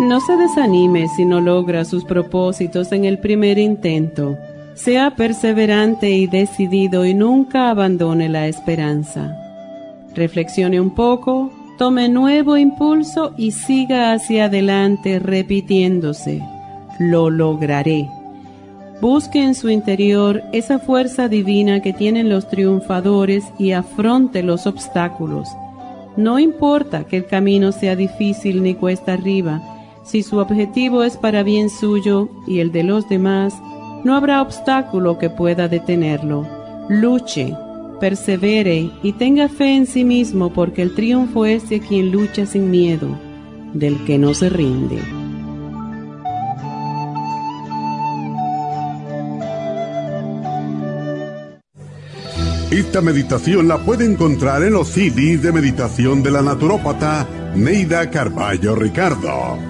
No se desanime si no logra sus propósitos en el primer intento. Sea perseverante y decidido y nunca abandone la esperanza. Reflexione un poco, tome nuevo impulso y siga hacia adelante repitiéndose. Lo lograré. Busque en su interior esa fuerza divina que tienen los triunfadores y afronte los obstáculos. No importa que el camino sea difícil ni cuesta arriba, si su objetivo es para bien suyo y el de los demás, no habrá obstáculo que pueda detenerlo. Luche, persevere y tenga fe en sí mismo porque el triunfo es de quien lucha sin miedo, del que no se rinde. Esta meditación la puede encontrar en los CDs de meditación de la naturópata Neida Carballo Ricardo.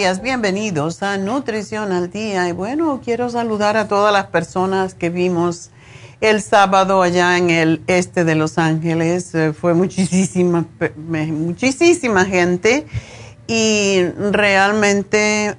Días, bienvenidos a Nutrición al Día. Y bueno, quiero saludar a todas las personas que vimos el sábado allá en el este de Los Ángeles. Eh, fue muchísima, muchísima gente y realmente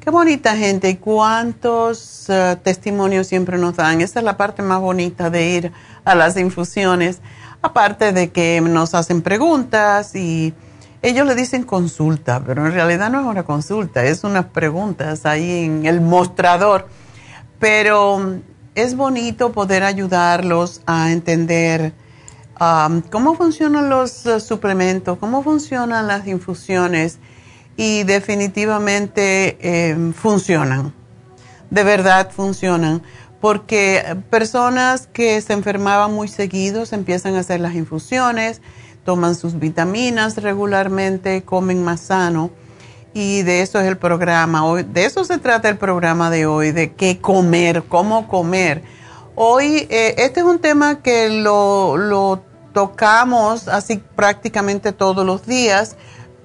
qué bonita gente y cuántos eh, testimonios siempre nos dan. Esa es la parte más bonita de ir a las infusiones, aparte de que nos hacen preguntas y ellos le dicen consulta, pero en realidad no es una consulta, es unas preguntas ahí en el mostrador. Pero um, es bonito poder ayudarlos a entender um, cómo funcionan los uh, suplementos, cómo funcionan las infusiones y definitivamente em, funcionan, de verdad funcionan, porque personas que se enfermaban muy seguidos empiezan a hacer las infusiones, toman sus vitaminas regularmente, comen más sano. Y de eso es el programa. Hoy, de eso se trata el programa de hoy, de qué comer, cómo comer. Hoy, eh, este es un tema que lo, lo tocamos así prácticamente todos los días,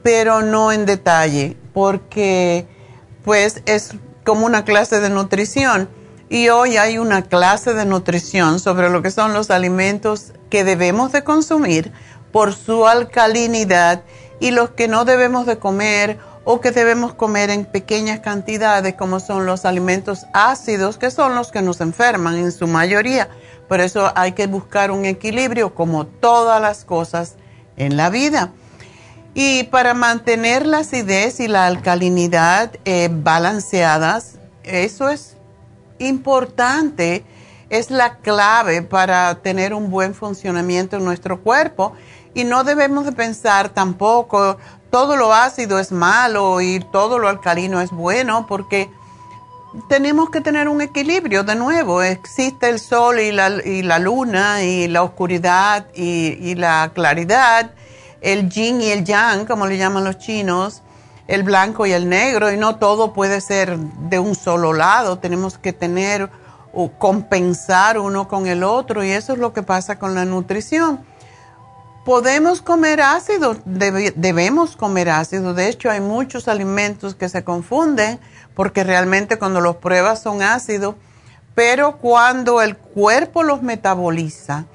pero no en detalle, porque pues es como una clase de nutrición. Y hoy hay una clase de nutrición sobre lo que son los alimentos que debemos de consumir por su alcalinidad y los que no debemos de comer o que debemos comer en pequeñas cantidades como son los alimentos ácidos que son los que nos enferman en su mayoría. Por eso hay que buscar un equilibrio como todas las cosas en la vida. Y para mantener la acidez y la alcalinidad eh, balanceadas, eso es importante, es la clave para tener un buen funcionamiento en nuestro cuerpo y no debemos de pensar tampoco todo lo ácido es malo y todo lo alcalino es bueno, porque tenemos que tener un equilibrio de nuevo. Existe el sol y la, y la luna y la oscuridad y, y, la claridad, el yin y el yang, como le llaman los chinos, el blanco y el negro, y no todo puede ser de un solo lado. Tenemos que tener o compensar uno con el otro y eso es lo que pasa con la nutrición. Podemos comer ácido, debemos comer ácido. De hecho, hay muchos alimentos que se confunden porque realmente cuando los pruebas son ácidos, pero cuando el cuerpo los metaboliza,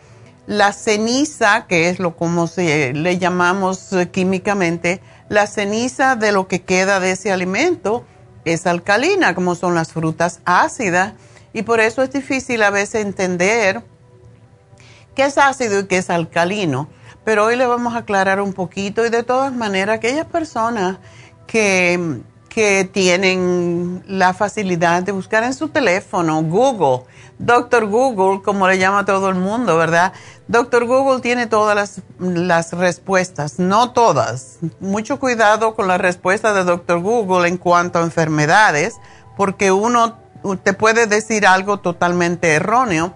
la ceniza, que es lo como se le llamamos eh, químicamente, la ceniza de lo que queda de ese alimento es alcalina, como son las frutas ácidas, y por eso es difícil a veces entender qué es ácido y qué es alcalino. Pero hoy le vamos a aclarar un poquito y de todas maneras aquellas personas que que tienen la facilidad de buscar en su teléfono Google, Doctor Google, como le llama todo el mundo, ¿verdad? Doctor Google tiene todas las, las, respuestas, no todas. Mucho cuidado con la respuesta de Doctor Google en cuanto a enfermedades, porque uno te puede decir algo totalmente erróneo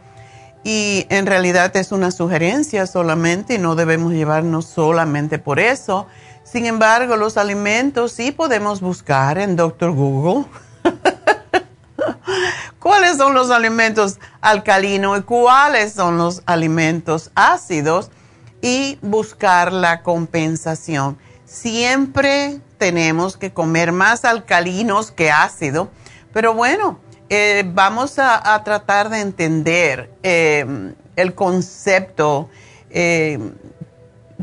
y en realidad es una sugerencia solamente y no debemos llevarnos solamente por eso sin embargo, los alimentos sí podemos buscar en Doctor Google. ¿Cuáles son los alimentos alcalinos y cuáles son los alimentos ácidos? Y buscar la compensación. Siempre tenemos que comer más alcalinos que ácidos, pero bueno, eh, vamos a, tratar de entender eh, el concepto eh,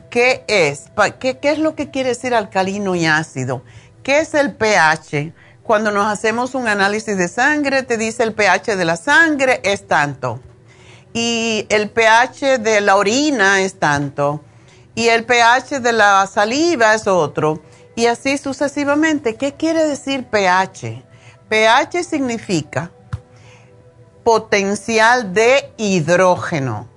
¿Qué es? ¿Qué, es lo que quiere decir alcalino y ácido? ¿Qué es el pH? Cuando nos hacemos un análisis de sangre, te dice el pH de la sangre es tanto. Y el pH de la orina es tanto. Y el pH de la saliva es otro. Y así sucesivamente. ¿Qué quiere decir pH? pH significa potencial de hidrógeno.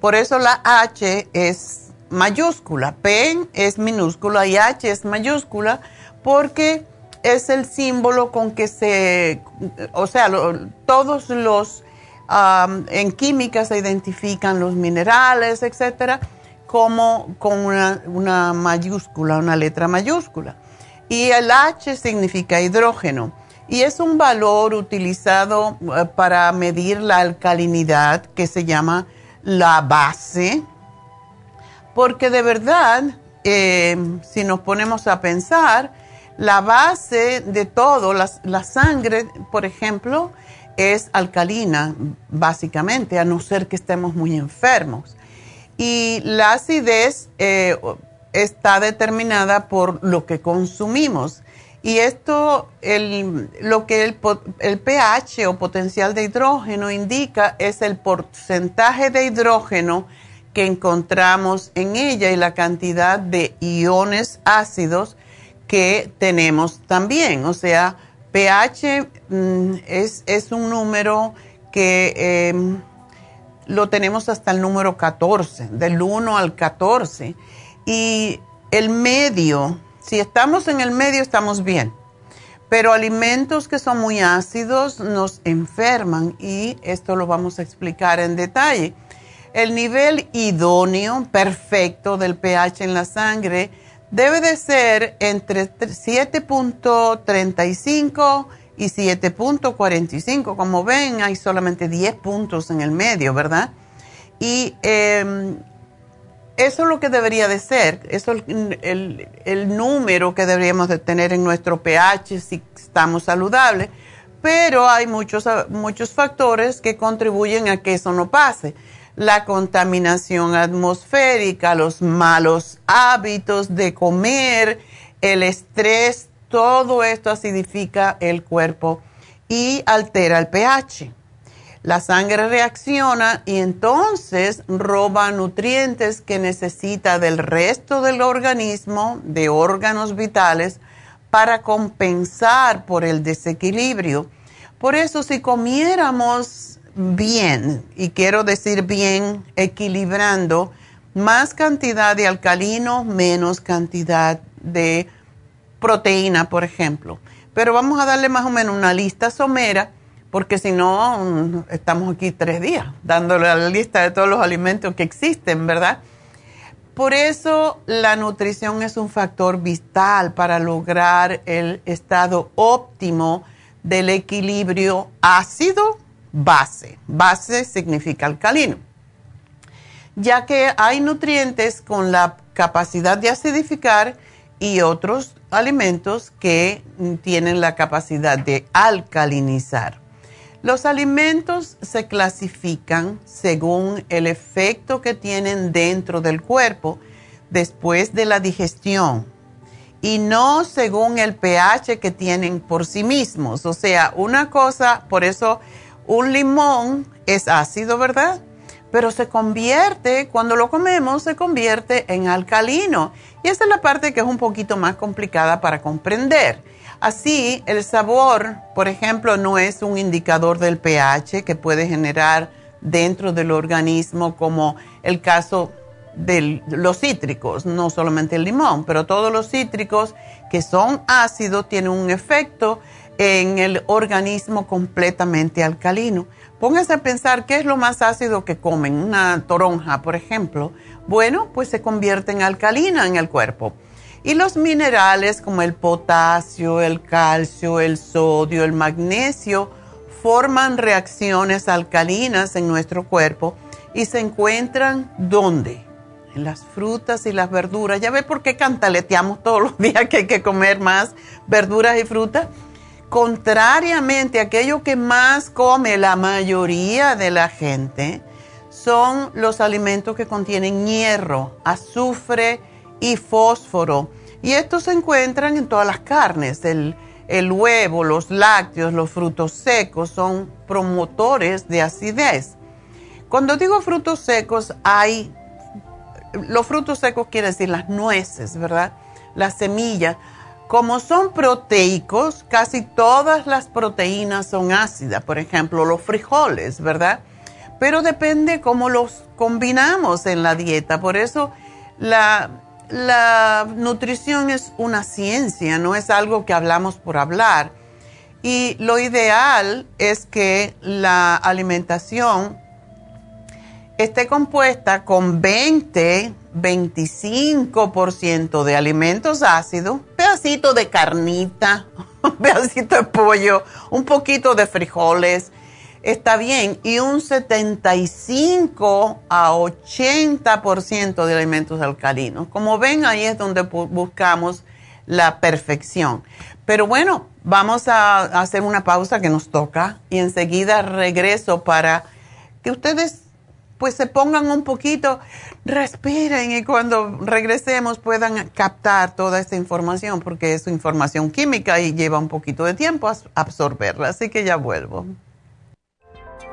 Por eso la H es mayúscula. P es minúscula y H es mayúscula porque es el símbolo con que se, o sea, todos los, en química se identifican los minerales, etcétera, como con una, una mayúscula, una letra mayúscula. Y el H significa hidrógeno. Y es un valor utilizado eh, para medir la alcalinidad que se llama la base porque de verdad, eh, si nos ponemos a pensar, la base de todo, la, sangre, por ejemplo, es alcalina, básicamente, a no ser que estemos muy enfermos. Y la acidez eh, está determinada por lo que consumimos. Y esto, lo que el, el, pH o potencial de hidrógeno indica es el porcentaje de hidrógeno que encontramos en ella y la cantidad de iones ácidos que tenemos también. O sea, pH mm, es, es, un número que em, lo tenemos hasta el número 14, del 1 al 14. Y el medio, si estamos en el medio estamos bien, pero alimentos que son muy ácidos nos enferman y esto lo vamos a explicar en detalle. El nivel idóneo, perfecto del pH en la sangre debe de ser entre 7.35 y 7.45. Como ven, hay solamente 10 puntos en el medio, ¿verdad? Y em, eso es lo que debería de ser, eso es el, el, número que deberíamos de tener en nuestro pH si estamos saludables, pero hay muchos, muchos factores que contribuyen a que eso no pase la contaminación atmosférica, los malos hábitos de comer, el estrés, todo esto acidifica el cuerpo y altera el pH. La sangre reacciona y entonces roba nutrientes que necesita del resto del organismo, de órganos vitales, para compensar por el desequilibrio. Por eso si comiéramos bien, y quiero decir bien, equilibrando más cantidad de alcalino, menos cantidad de proteína, por ejemplo. pero vamos a darle más o menos una lista somera, porque si no, estamos aquí tres días dándole la lista de todos los alimentos que existen, ¿verdad? Por eso la nutrición es un factor vital para lograr el estado óptimo del equilibrio ácido-base. Base significa alcalino. Ya que hay nutrientes con la capacidad de acidificar y otros alimentos que tienen la capacidad de alcalinizar. Los alimentos se clasifican según el efecto que tienen dentro del cuerpo después de la digestión y no según el pH que tienen por sí mismos. O sea, una cosa, por eso un limón es ácido, ¿verdad? Pero se convierte, cuando lo comemos, se convierte en alcalino. Y esa es la parte que es un poquito más complicada para comprender. Así, el sabor, por ejemplo, no es un indicador del pH que puede generar dentro del organismo, como el caso de los cítricos, no solamente el limón, pero todos los cítricos que son ácidos tienen un efecto en el organismo completamente alcalino. Póngase a pensar qué es lo más ácido que comen, una toronja, por ejemplo. Bueno, pues se convierte en alcalina en el cuerpo. Y los minerales como el potasio, el calcio, el sodio, el magnesio forman reacciones alcalinas en nuestro cuerpo y se encuentran ¿dónde? En las frutas y las verduras. ¿Ya ve por qué cantaleteamos todos los días que hay que comer más verduras y frutas? Contrariamente, aquello que más come la mayoría de la gente son los alimentos que contienen hierro, azufre, y fósforo. Y estos se encuentran en todas las carnes. El, huevo, los lácteos, los frutos secos son promotores de acidez. Cuando digo frutos secos, hay, los frutos secos quiere decir las nueces, ¿verdad? Las semillas. Como son proteicos, casi todas las proteínas son ácidas, por ejemplo, los frijoles, ¿verdad? Pero depende cómo los combinamos en la dieta. Por eso la, la nutrición es una ciencia, no es algo que hablamos por hablar. Y lo ideal es que la alimentación esté compuesta con 20, 25% de alimentos ácidos, pedacito de carnita, un pedacito de pollo, un poquito de frijoles, está bien. Y un 75 a 80% de alimentos alcalinos. Como ven, ahí es donde buscamos la perfección. Pero bueno, vamos a hacer una pausa que nos toca y enseguida regreso para que ustedes pues se pongan un poquito, respiren y cuando regresemos puedan captar toda esta información porque es información química y lleva un poquito de tiempo absorberla. Así que ya vuelvo.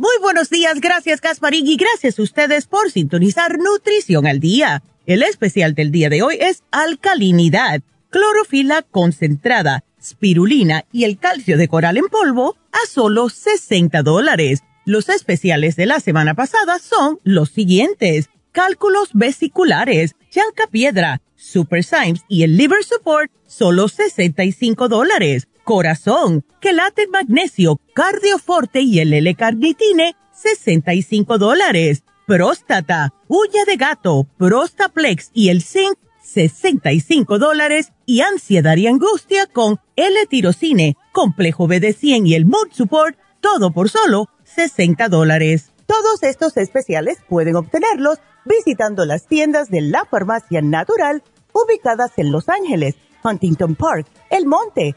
Muy buenos días, gracias Gasparín y gracias a ustedes por sintonizar Nutrición al Día. El especial del día de hoy es alcalinidad, clorofila concentrada, spirulina y el calcio de coral en polvo a solo 60 dólares. Los especiales de la semana pasada son los siguientes. Cálculos vesiculares, chanca piedra, super Symes y el liver support, solo 65 dólares corazón, quelate magnesio, cardioforte y el L-carnitine, 65 dólares. Próstata, uña de gato, Prostaplex y el zinc, 65 dólares y ansiedad y angustia con L-tirocine, complejo BD100 y el Mood Support, todo por solo 60 dólares. Todos estos especiales pueden obtenerlos visitando las tiendas de la farmacia natural ubicadas en Los Ángeles, Huntington Park, El Monte,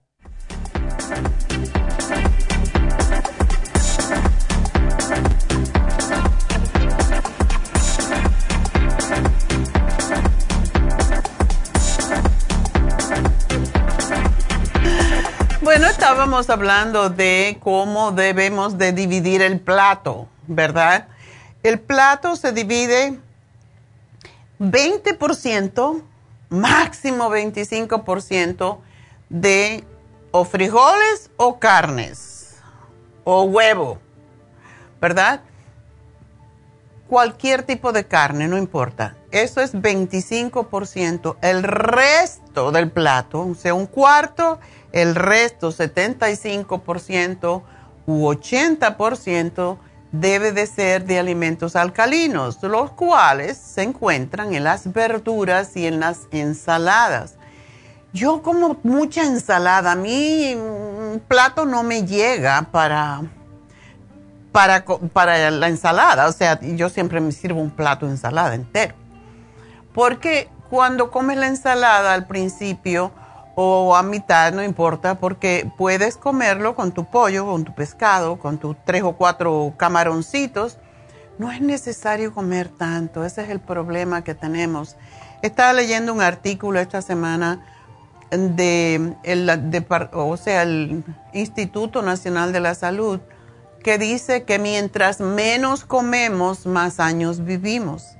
Bueno, estábamos hablando de cómo debemos de dividir el plato, ¿verdad? El plato se divide 20%, máximo 25% de o frijoles o carnes o huevo, ¿verdad? Cualquier tipo de carne, no importa. Eso es 25%. El resto del plato, o sea, un cuarto, el resto, 75% u 80%, debe de ser de alimentos alcalinos, los cuales se encuentran en las verduras y en las ensaladas. Yo como mucha ensalada, a mí un plato no me llega para, para, para la ensalada, o sea, yo siempre me sirvo un plato de ensalada entero. Porque cuando comes la ensalada al principio, o a mitad, no importa, porque puedes comerlo con tu pollo, con tu pescado, con tus tres o cuatro camaroncitos. No es necesario comer tanto, ese es el problema que tenemos. Estaba leyendo un artículo esta semana de, el Instituto Nacional de la Salud que dice que mientras menos comemos, más años vivimos.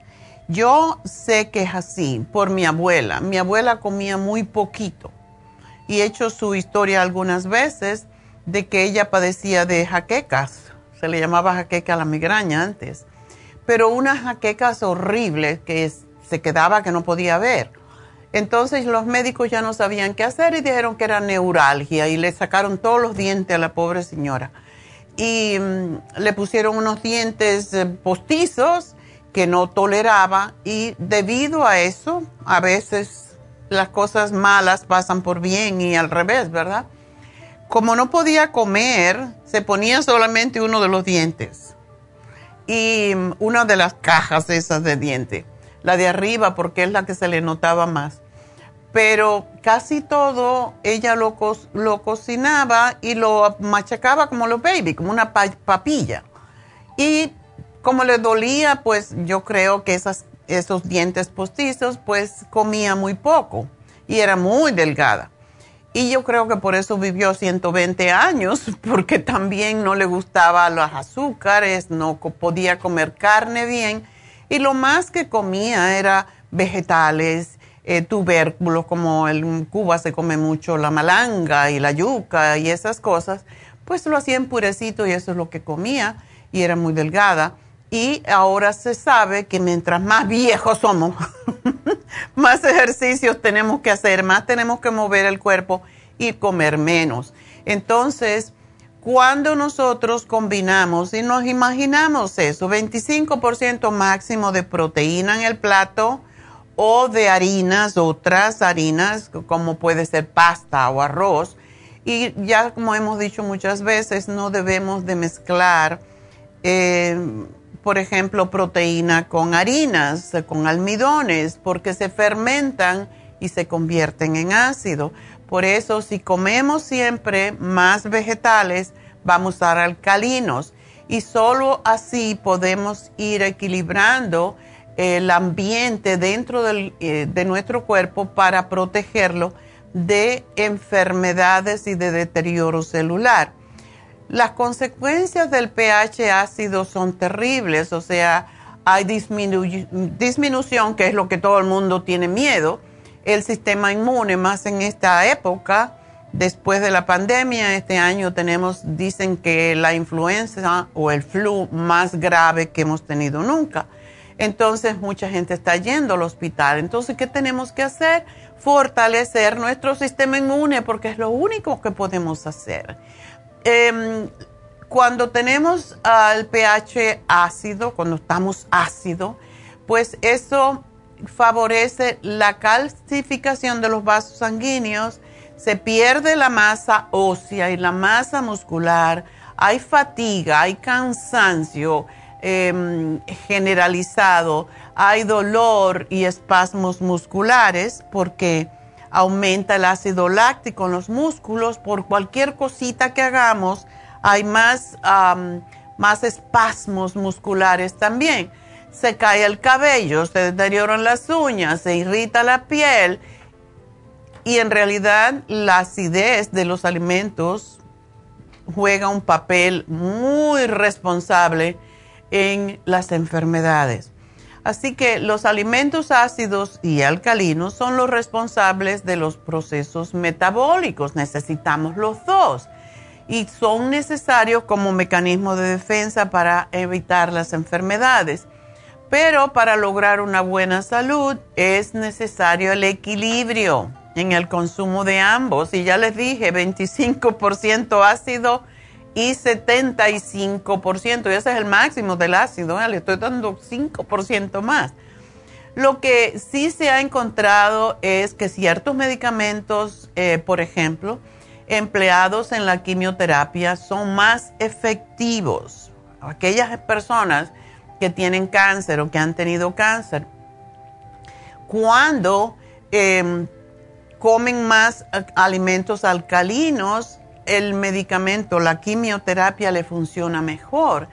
Yo sé que es así por mi abuela. Mi abuela comía muy poquito y he hecho su historia algunas veces de que ella padecía de jaquecas. Se le llamaba jaqueca a la migraña antes. Pero unas jaquecas horribles que se quedaba que no podía ver. Entonces los médicos ya no sabían qué hacer y dijeron que era neuralgia y le sacaron todos los dientes a la pobre señora. Y mm, le pusieron unos dientes eh, postizos que no toleraba y debido a eso a veces las cosas malas pasan por bien y al revés, ¿verdad? Como no podía comer, se ponía solamente uno de los dientes y una de las cajas esas de dientes, la de arriba porque es la que se le notaba más. Pero casi todo ella lo, lo cocinaba y lo machacaba como los baby, como una papilla. Y como le dolía, pues yo creo que esas esos dientes postizos, pues comía muy poco y era muy delgada. Y yo creo que por eso vivió 120 años, porque también no le gustaba los azúcares, no podía comer carne bien. Y lo más que comía era vegetales, eh, tubérculos, como en Cuba se come mucho la malanga y la yuca y esas cosas, pues lo hacía en purecito y eso es lo que comía y era muy delgada. Y ahora se sabe que mientras más viejos somos, más ejercicios tenemos que hacer, más tenemos que mover el cuerpo y comer menos. Entonces, cuando nosotros combinamos y nos imaginamos eso, 25% máximo de proteína en el plato o de harinas, otras harinas, como puede ser pasta o arroz, y ya como hemos dicho muchas veces, no debemos de mezclar. Eh, por ejemplo, proteína con harinas, con almidones, porque se fermentan y se convierten en ácido. Por eso, si comemos siempre más vegetales, vamos a estar alcalinos y solo así podemos ir equilibrando el ambiente dentro eh, de nuestro cuerpo para protegerlo de enfermedades y de deterioro celular. Las consecuencias del pH ácido son terribles, o sea, hay disminución, que es lo que todo el mundo tiene miedo, el sistema inmune más en esta época después de la pandemia, este año tenemos, dicen que la influenza o el flu más grave que hemos tenido nunca. Entonces mucha gente está yendo al hospital. Entonces, ¿qué tenemos que hacer? Fortalecer nuestro sistema inmune porque es lo único que podemos hacer. Em, cuando tenemos el pH ácido, cuando estamos ácido, pues eso favorece la calcificación de los vasos sanguíneos, se pierde la masa ósea y la masa muscular, hay fatiga, hay cansancio em, generalizado, hay dolor y espasmos musculares. Porque aumenta el ácido láctico en los músculos por cualquier cosita que hagamos hay más, más espasmos musculares también. Se cae el cabello, se deterioran las uñas, se irrita la piel y en realidad la acidez de los alimentos juega un papel muy responsable en las enfermedades. Así que los alimentos ácidos y alcalinos son los responsables de los procesos metabólicos. Necesitamos los dos y son necesarios como mecanismo de defensa para evitar las enfermedades. Pero para lograr una buena salud es necesario el equilibrio en el consumo de ambos. Y ya les dije, 25% ácido y 75%. Y ese es el máximo del ácido. ¿eh? Le estoy dando 5% más. Lo que sí se ha encontrado es que ciertos medicamentos, eh, por ejemplo, empleados en la quimioterapia son más efectivos. Aquellas personas que tienen cáncer o que han tenido cáncer, cuando em, comen más alimentos alcalinos, el medicamento, la quimioterapia le funciona mejor.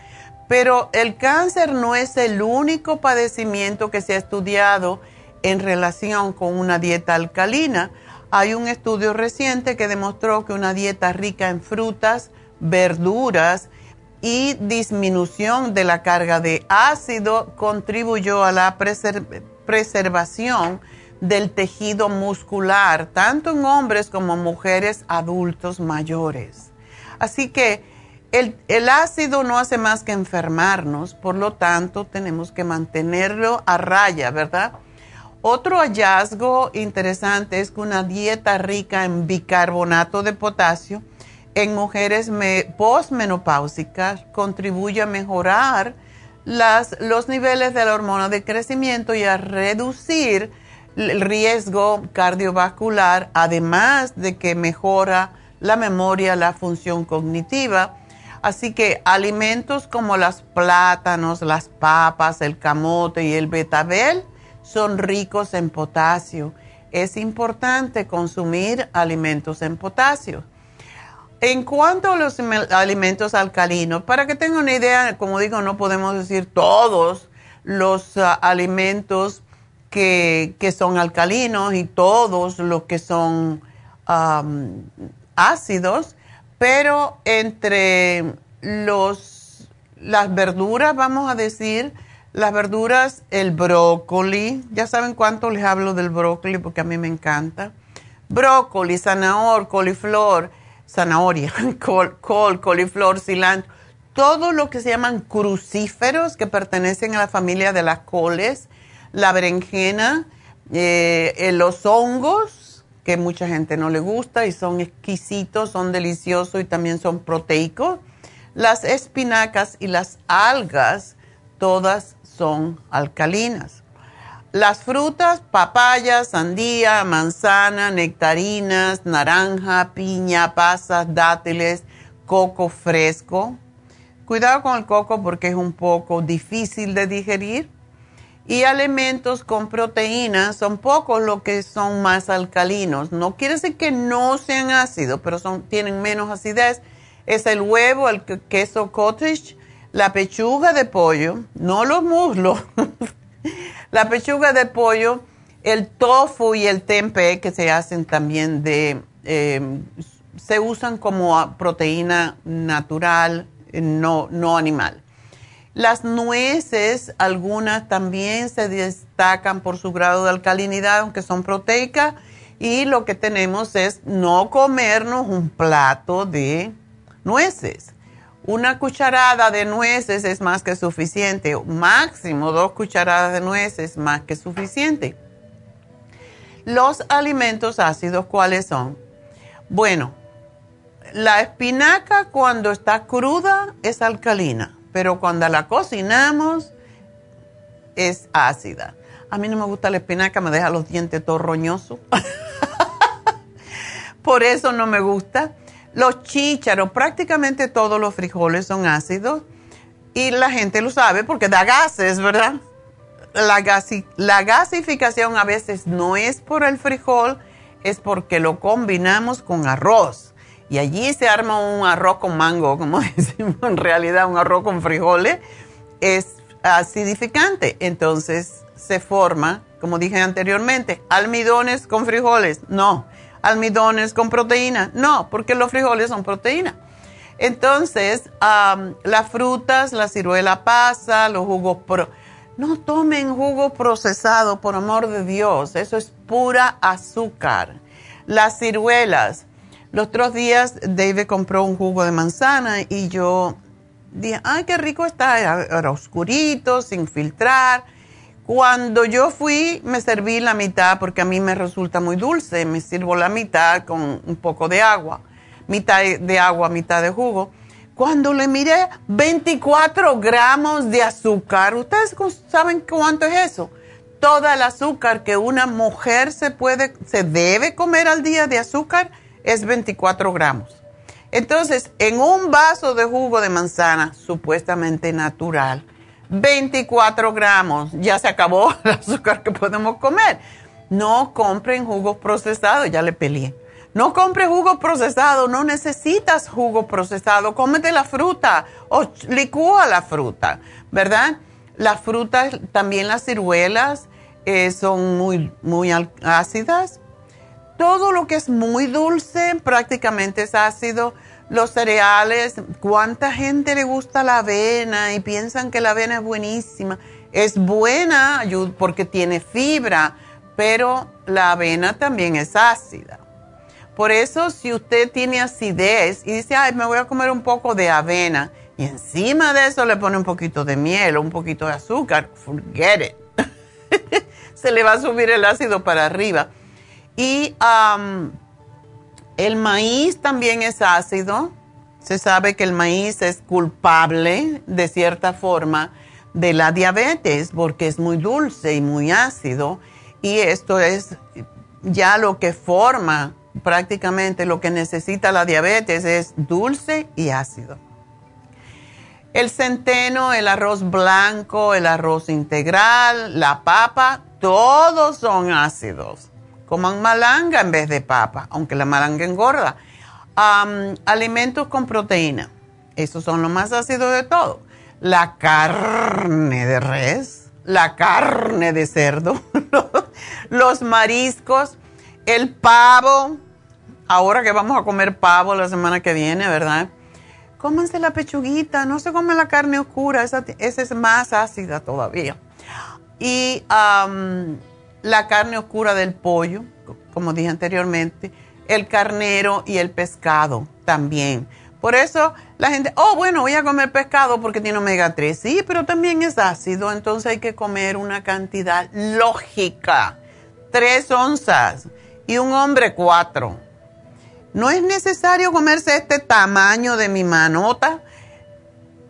Pero el cáncer no es el único padecimiento que se ha estudiado en relación con una dieta alcalina. Hay un estudio reciente que demostró que una dieta rica en frutas, verduras y disminución de la carga de ácido contribuyó a la preservación del tejido muscular, tanto en hombres como mujeres adultos mayores. Así que el, el, ácido no hace más que enfermarnos, por lo tanto tenemos que mantenerlo a raya, ¿verdad? Otro hallazgo interesante es que una dieta rica en bicarbonato de potasio en mujeres postmenopáusicas contribuye a mejorar los niveles de la hormona de crecimiento y a reducir el riesgo cardiovascular, además de que mejora la memoria, la función cognitiva. Así que alimentos como los plátanos, las papas, el camote y el betabel son ricos en potasio. Es importante consumir alimentos en potasio. En cuanto a los alimentos alcalinos, para que tengan una idea, como digo, no podemos decir todos los ah, alimentos que, son alcalinos y todos los que son ácidos, pero entre los, las verduras, vamos a decir, las verduras, el brócoli, ya saben cuánto les hablo del brócoli porque a mí me encanta. Brócoli, zanahoria, coliflor, zanahoria, col, col, coliflor, cilantro, todo lo que se llaman crucíferos que pertenecen a la familia de las coles, la berenjena, eh, eh, los hongos, que mucha gente no le gusta y son exquisitos, son deliciosos y también son proteicos, las espinacas y las algas, todas son alcalinas. Las frutas, papaya, sandía, manzana, nectarinas, naranja, piña, pasas, dátiles, coco fresco. Cuidado con el coco porque es un poco difícil de digerir. Y alimentos con proteínas son pocos los que son más alcalinos. No quiere decir que no sean ácidos, pero son, tienen menos acidez. Es el huevo, el queso cottage, la pechuga de pollo, no los muslos, la pechuga de pollo, el tofu y el tempe que se hacen también de, em, se usan como proteína natural, no, no animal. Las nueces, algunas también se destacan por su grado de alcalinidad, aunque son proteicas, Y lo que tenemos es no comernos un plato de nueces. Una cucharada de nueces es más que suficiente. Máximo dos cucharadas de nueces más que suficiente. Los alimentos ácidos, ¿cuáles son? Bueno, la espinaca cuando está cruda es alcalina, pero cuando la cocinamos es ácida. A mí no me gusta la espinaca, me deja los dientes roñosos. Por eso no me gusta. Los chícharos, prácticamente todos los frijoles son ácidos y la gente lo sabe porque da gases, ¿verdad? La, la gasificación a veces no es por el frijol, es porque lo combinamos con arroz. Y allí se arma un arroz con mango, como decimos en realidad, un arroz con frijoles. Es acidificante. Entonces se forma, como dije anteriormente, almidones con frijoles. No. Almidones con proteína. No, porque los frijoles son proteína. Entonces, las frutas, la ciruela pasa, los jugos... Pro no tomen jugo procesado, por amor de Dios. Eso es pura azúcar. Las ciruelas. Los otros días David compró un jugo de manzana y yo dije, ay, qué rico está. Era, oscurito, sin filtrar. Cuando yo fui, me serví la mitad porque a mí me resulta muy dulce. Me sirvo la mitad con un poco de agua. Mitad de agua, mitad de jugo. Cuando le miré 24 gramos de azúcar, ¿ustedes saben cuánto es eso? Toda el azúcar que una mujer se puede, se debe comer al día de azúcar es 24 gramos. Entonces, en un vaso de jugo de manzana, supuestamente natural, 24 gramos, ya se acabó el azúcar que podemos comer. No compren jugos procesados, ya le peleé. No compre jugo procesado, no necesitas jugo procesado, cómete la fruta o licúa la fruta, ¿verdad? Las frutas, también las ciruelas, eh, son muy, muy ácidas. Todo lo que es muy dulce prácticamente es ácido. Los cereales, ¿cuánta gente le gusta la avena y piensan que la avena es buenísima? Es buena porque tiene fibra, pero la avena también es ácida. Por eso, si usted tiene acidez y dice, ay, me voy a comer un poco de avena, y encima de eso le pone un poquito de miel o un poquito de azúcar, forget it. Se le va a subir el ácido para arriba. Y el maíz también es ácido. Se sabe que el maíz es culpable, de cierta forma, de la diabetes porque es muy dulce y muy ácido. Y esto es ya lo que forma prácticamente lo que necesita la diabetes es dulce y ácido. El centeno, el arroz blanco, el arroz integral, la papa, todos son ácidos. Coman malanga en vez de papa, aunque la malanga engorda. alimentos con proteína, esos son los más ácidos de todo. La carne de res, la carne de cerdo, los mariscos, el pavo, ahora que vamos a comer pavo la semana que viene, ¿verdad? Cómanse la pechuguita, no se come la carne oscura, esa, es más ácida todavía. Y la carne oscura del pollo, como dije anteriormente, el carnero y el pescado también. Por eso la gente, oh, bueno, voy a comer pescado porque tiene omega 3. Sí, pero también es ácido, entonces hay que comer una cantidad lógica. Tres onzas y un hombre cuatro. No es necesario comerse este tamaño de mi manota.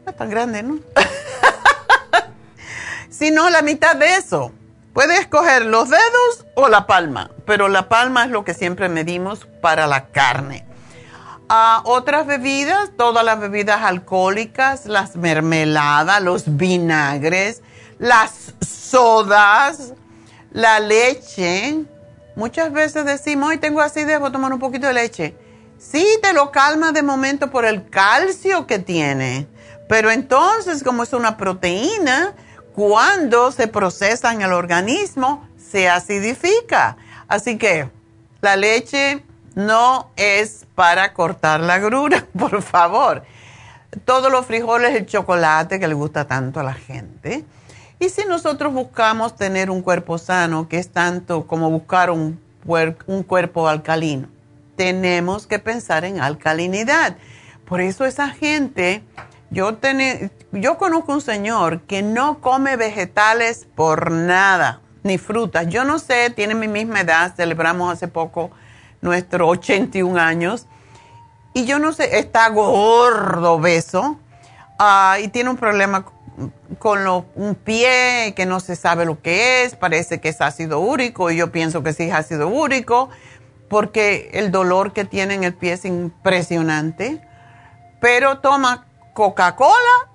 No es tan grande, ¿no? Sino la mitad de eso. Puedes escoger los dedos o la palma, pero la palma es lo que siempre medimos para la carne. Ah, otras bebidas, todas las bebidas alcohólicas, las mermeladas, los vinagres, las sodas, la leche, Muchas veces decimos, hoy tengo acidez, voy a tomar un poquito de leche. Sí, te lo calma de momento por el calcio que tiene, pero entonces como es una proteína, cuando se procesa en el organismo, se acidifica. Así que la leche no es para cortar la grura, por favor. Todos los frijoles, el chocolate que le gusta tanto a la gente y si nosotros buscamos tener un cuerpo sano, que es tanto como buscar un un cuerpo alcalino. Tenemos que pensar en alcalinidad. Por eso esa gente, yo, yo conozco un señor que no come vegetales por nada, ni frutas. Yo no sé, tiene mi misma edad, celebramos hace poco nuestros 81 años. Y yo no sé, está gordo, beso, ah, y tiene un problema con un pie que no se sabe lo que es, parece que es ácido úrico, y yo pienso que sí es ácido úrico, porque el dolor que tiene en el pie es impresionante, pero toma Coca-Cola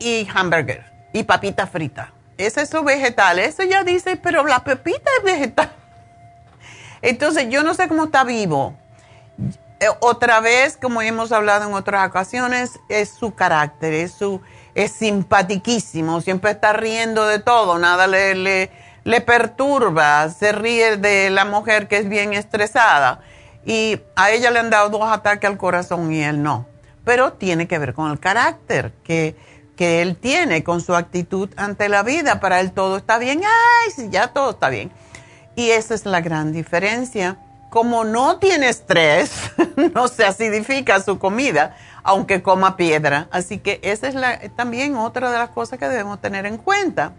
y hamburger y papita frita. Ese es su vegetal. Eso ya dice, pero la pepita es vegetal. Entonces, yo no sé cómo está vivo. Eh, otra vez, como hemos hablado en otras ocasiones, es su carácter, es su es simpatiquísimo, siempre está riendo de todo, nada le, le, le perturba, se ríe de la mujer que es bien estresada y a ella le han dado dos ataques al corazón y él no. Pero tiene que ver con el carácter que, que él tiene, con su actitud ante la vida. Para él todo está bien, ay, ya todo está bien. Y esa es la gran diferencia. Como no tiene estrés, no se acidifica su comida, aunque coma piedra. Así que esa es también otra de las cosas que debemos tener en cuenta.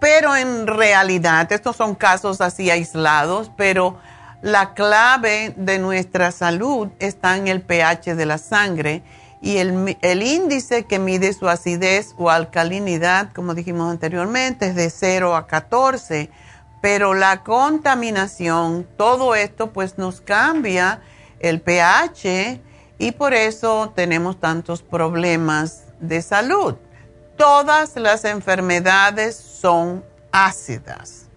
pero en realidad, estos son casos así aislados, pero la clave de nuestra salud está en el pH de la sangre y el, el, índice que mide su acidez o alcalinidad, como dijimos anteriormente, es de 0 a 14, pero la contaminación, todo esto pues nos cambia el pH y por eso tenemos tantos problemas de salud. Todas las enfermedades son ácidas.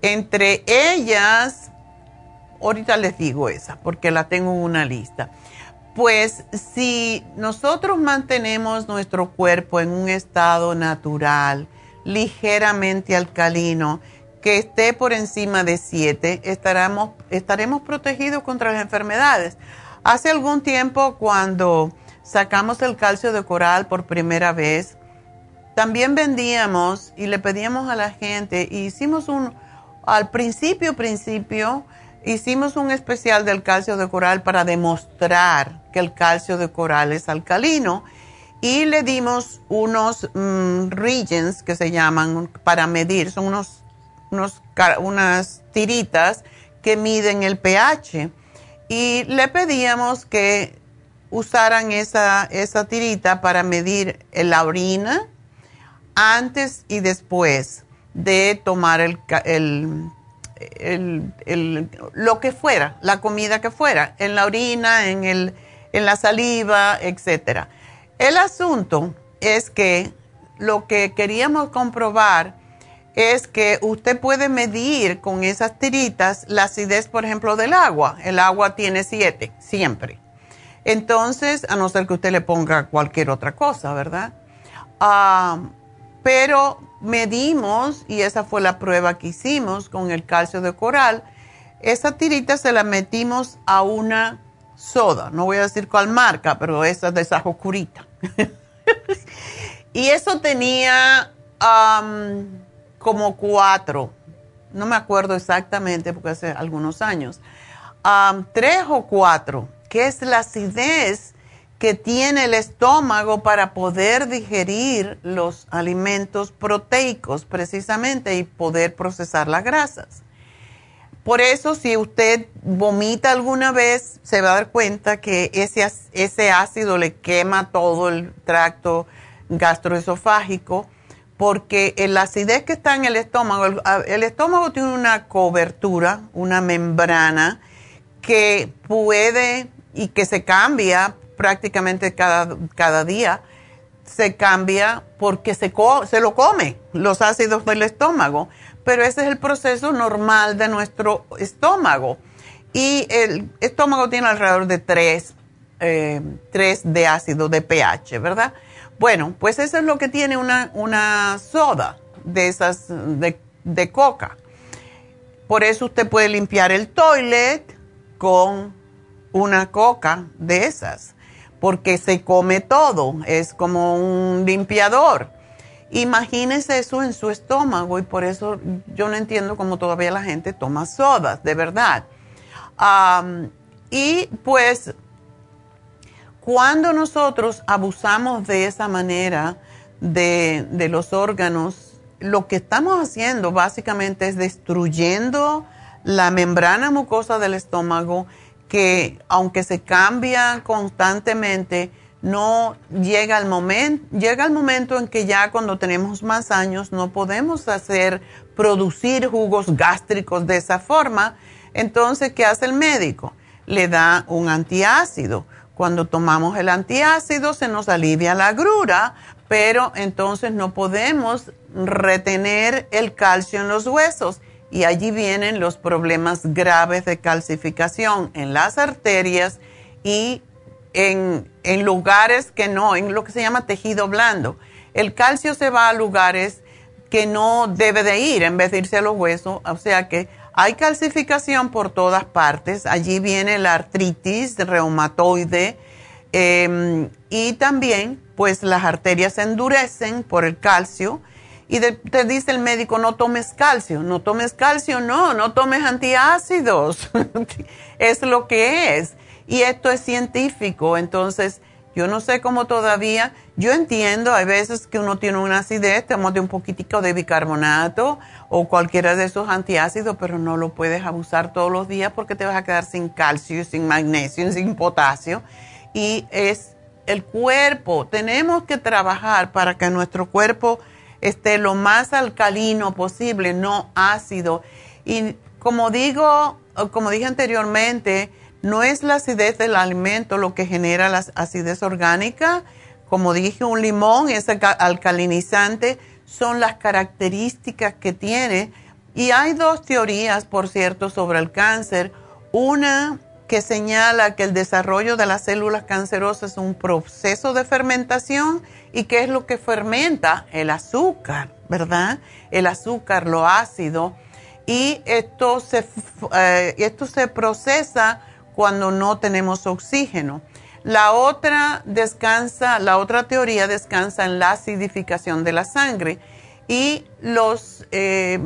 Entre ellas, ahorita les digo esa porque la tengo en una lista. Pues si nosotros mantenemos nuestro cuerpo en un estado natural, ligeramente alcalino, que esté por encima de 7, estaremos, estaremos protegidos contra las enfermedades. Hace algún tiempo cuando sacamos el calcio de coral por primera vez, también vendíamos y le pedíamos a la gente, y hicimos un, al principio, principio, hicimos un especial del calcio de coral para demostrar que el calcio de coral es alcalino y le dimos unos mm, regions que se llaman para medir, son unos, unos, unas tiritas que miden el pH. Y le pedíamos que usaran esa, esa tirita para medir la orina antes y después de tomar el, el, lo que fuera, la comida que fuera, en la orina, en, el, en la saliva, etc. El asunto es que lo que queríamos comprobar es que usted puede medir con esas tiritas la acidez, por ejemplo, del agua. El agua tiene siete, siempre. Entonces, a no ser que usted le ponga cualquier otra cosa, ¿verdad? Ah, pero medimos, y esa fue la prueba que hicimos con el calcio de coral, esa tirita se la metimos a una soda, no voy a decir cuál marca, pero esa de esa oscurita. y eso tenía como cuatro, no me acuerdo exactamente porque hace algunos años, tres o cuatro, que es la acidez que tiene el estómago para poder digerir los alimentos proteicos precisamente y poder procesar las grasas. Por eso si usted vomita alguna vez, se va a dar cuenta que ese, ese ácido le quema todo el tracto gastroesofágico porque la acidez que está en el estómago, el, estómago tiene una cobertura, una membrana que puede y que se cambia prácticamente cada, cada día, se cambia porque se, se lo come, los ácidos del estómago, pero ese es el proceso normal de nuestro estómago. Y el estómago tiene alrededor de 3, eh, de ácido de pH, ¿verdad? Bueno, pues eso es lo que tiene una, soda de esas de, coca. Por eso usted puede limpiar el toilet con una coca de esas, porque se come todo, es como un limpiador. Imagínese eso en su estómago y por eso yo no entiendo cómo todavía la gente toma sodas, de verdad. y pues cuando nosotros abusamos de esa manera de, de los órganos, lo que estamos haciendo básicamente es destruyendo la membrana mucosa del estómago que aunque se cambia constantemente, no llega el momento, llega momento en que ya cuando tenemos más años no podemos hacer, producir jugos gástricos de esa forma. Entonces, ¿qué hace el médico? Le da un antiácido. Cuando tomamos el antiácido se nos alivia la grura, pero entonces no podemos retener el calcio en los huesos y allí vienen los problemas graves de calcificación en las arterias y en, lugares que no, en lo que se llama tejido blando. El calcio se va a lugares que no debe de ir en vez de irse a los huesos, o sea que hay calcificación por todas partes. Allí viene la artritis reumatoide em, y también pues las arterias se endurecen por el calcio y te dice el médico no tomes calcio, no tomes calcio, no, no tomes antiácidos, es lo que es. Y esto es científico, entonces yo no sé cómo todavía, yo entiendo, hay veces que uno tiene una acidez, de un poquitico de bicarbonato o cualquiera de esos antiácidos, pero no lo puedes abusar todos los días porque te vas a quedar sin calcio, sin magnesio, sin potasio. Y es el cuerpo, tenemos que trabajar para que nuestro cuerpo esté lo más alcalino posible, no ácido. Y como digo, como dije anteriormente, no es la acidez del alimento lo que genera la acidez orgánica. Como dije, un limón es alcalinizante, son las características que tiene. Y hay dos teorías, por cierto, sobre el cáncer. Una que señala que el desarrollo de las células cancerosas es un proceso de fermentación y qué es lo que fermenta el azúcar, ¿verdad? El azúcar, lo ácido. Y esto se, eh, esto se procesa cuando no tenemos oxígeno. La otra descansa, la otra teoría descansa en la acidificación de la sangre y los, eh,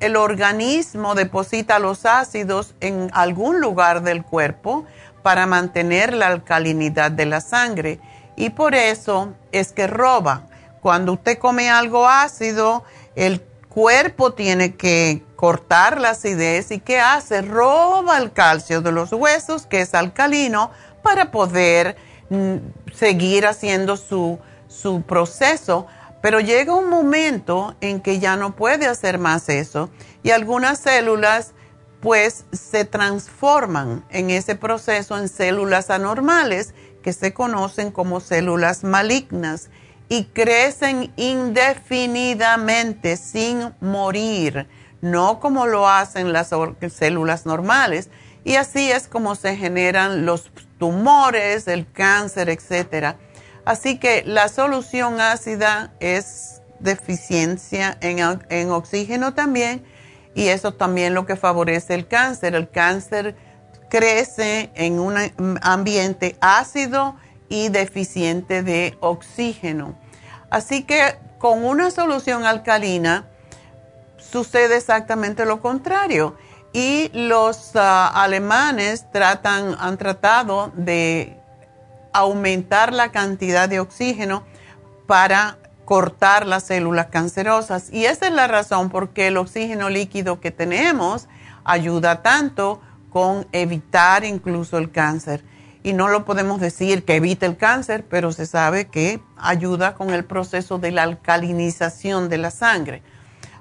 el organismo deposita los ácidos en algún lugar del cuerpo para mantener la alcalinidad de la sangre y por eso es que roba. Cuando usted come algo ácido, el cuerpo tiene que cortar la acidez y ¿qué hace? Roba el calcio de los huesos, que es alcalino, para poder mm, seguir haciendo su, su proceso. Pero llega un momento en que ya no puede hacer más eso y algunas células pues se transforman en ese proceso en células anormales que se conocen como células malignas y crecen indefinidamente sin morir, no como lo hacen las células normales. Y así es como se generan los tumores, el cáncer, etc. Así que la solución ácida es deficiencia en, en oxígeno también y eso también lo que favorece el cáncer. El cáncer crece en un ambiente ácido y deficiente de oxígeno. Así que con una solución alcalina sucede exactamente lo contrario. Y los ah, alemanes tratan, han tratado de aumentar la cantidad de oxígeno para cortar las células cancerosas. Y esa es la razón por qué el oxígeno líquido que tenemos ayuda tanto con evitar incluso el cáncer. Y no lo podemos decir que evite el cáncer, pero se sabe que ayuda con el proceso de la alcalinización de la sangre.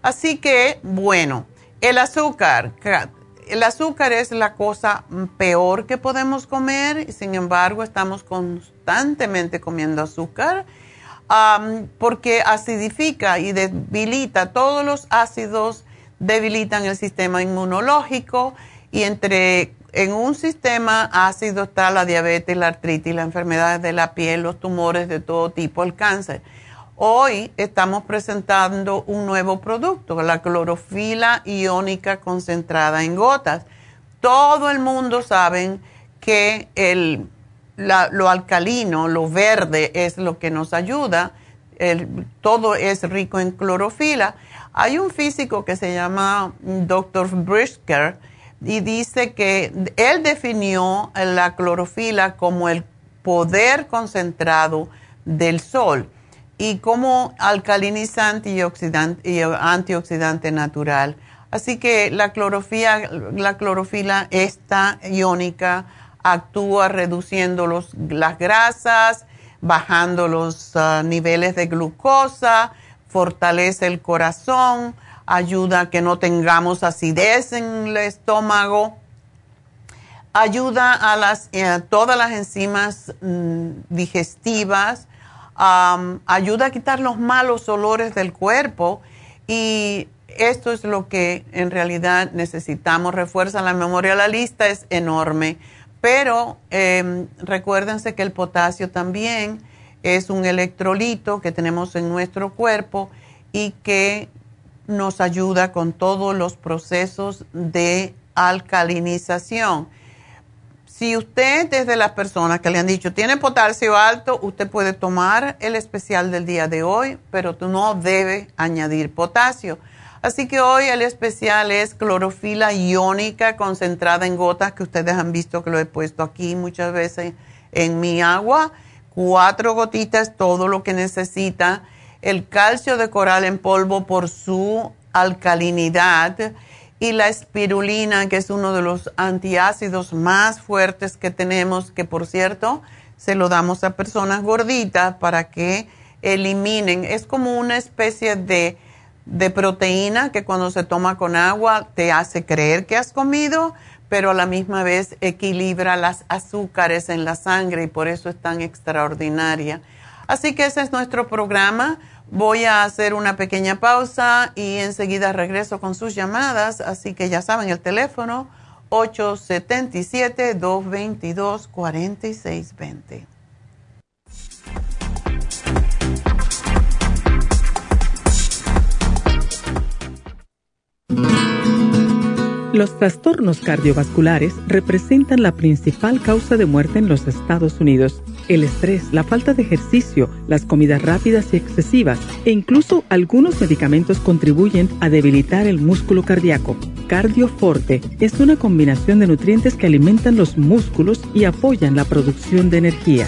Así que, bueno, el azúcar. El azúcar es la cosa peor que podemos comer, sin embargo estamos constantemente comiendo azúcar porque acidifica y debilita todos los ácidos, debilitan el sistema inmunológico y entre en un sistema ácido está la diabetes, la artritis, las enfermedades de la piel, los tumores de todo tipo, el cáncer. Hoy estamos presentando un nuevo producto, la clorofila iónica concentrada en gotas. Todo el mundo sabe que el, lo alcalino, lo verde es lo que nos ayuda. todo es rico en clorofila. Hay un físico que se llama Dr. Brisker y dice que él definió la clorofila como el poder concentrado del sol y como alcalinizante y, antioxidante natural. Así que la clorofila, la clorofila esta iónica actúa reduciendo los, las grasas, bajando los ah, niveles de glucosa, fortalece el corazón, ayuda a que no tengamos acidez en el estómago, ayuda a las, eh, todas las enzimas mm, digestivas, ayuda a quitar los malos olores del cuerpo. Y esto es lo que en realidad necesitamos. Refuerza la memoria, la lista es enorme, pero em, recuérdense que el potasio también es un electrolito que tenemos en nuestro cuerpo y que nos ayuda con todos los procesos de alcalinización. Si usted es de las personas que le han dicho tiene potasio alto, usted puede tomar el especial del día de hoy, pero no debe añadir potasio. Así que hoy el especial es clorofila iónica concentrada en gotas, que ustedes han visto que lo he puesto aquí muchas veces en mi agua. Cuatro gotitas, todo lo que necesita el calcio de coral en polvo por su alcalinidad y la espirulina, que es uno de los antiácidos más fuertes que tenemos, que por cierto se lo damos a personas gorditas para que eliminen. Es como una especie de, de proteína que cuando se toma con agua te hace creer que has comido, pero a la misma vez equilibra las azúcares en la sangre y por eso es tan extraordinaria. Así que ese es nuestro programa. Voy a hacer una pequeña pausa y enseguida regreso con sus llamadas. Así que ya saben, el teléfono 877-222-4620. Los trastornos cardiovasculares representan la principal causa de muerte en los Estados Unidos. El estrés, la falta de ejercicio, las comidas rápidas y excesivas e incluso algunos medicamentos contribuyen a debilitar el músculo cardíaco. Cardioforte es una combinación de nutrientes que alimentan los músculos y apoyan la producción de energía.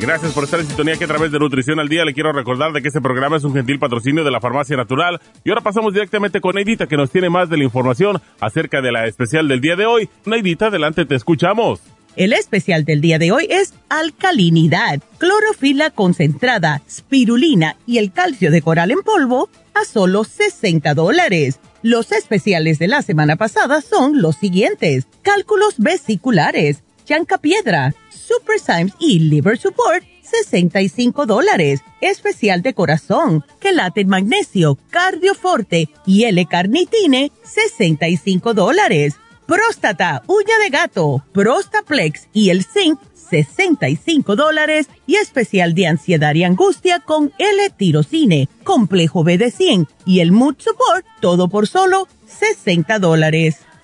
Gracias por estar en sintonía que a través de Nutrición al Día le quiero recordar de que este programa es un gentil patrocinio de la Farmacia Natural. Y ahora pasamos directamente con Neidita que nos tiene más de la información acerca de la especial del día de hoy. Neidita, adelante, te escuchamos. El especial del día de hoy es alcalinidad, clorofila concentrada, spirulina y el calcio de coral en polvo a solo 60 dólares. Los especiales de la semana pasada son los siguientes. Cálculos vesiculares, chanca piedra, Super Symes y Liver Support, 65 dólares. Especial de corazón, quelate magnesio, cardioforte y L-carnitine, 65 dólares. Próstata, uña de gato, Prostaplex y el zinc, 65 dólares. Y especial de ansiedad y angustia con L-tirocine, complejo B de 100 y el Mood Support, todo por solo 60 dólares.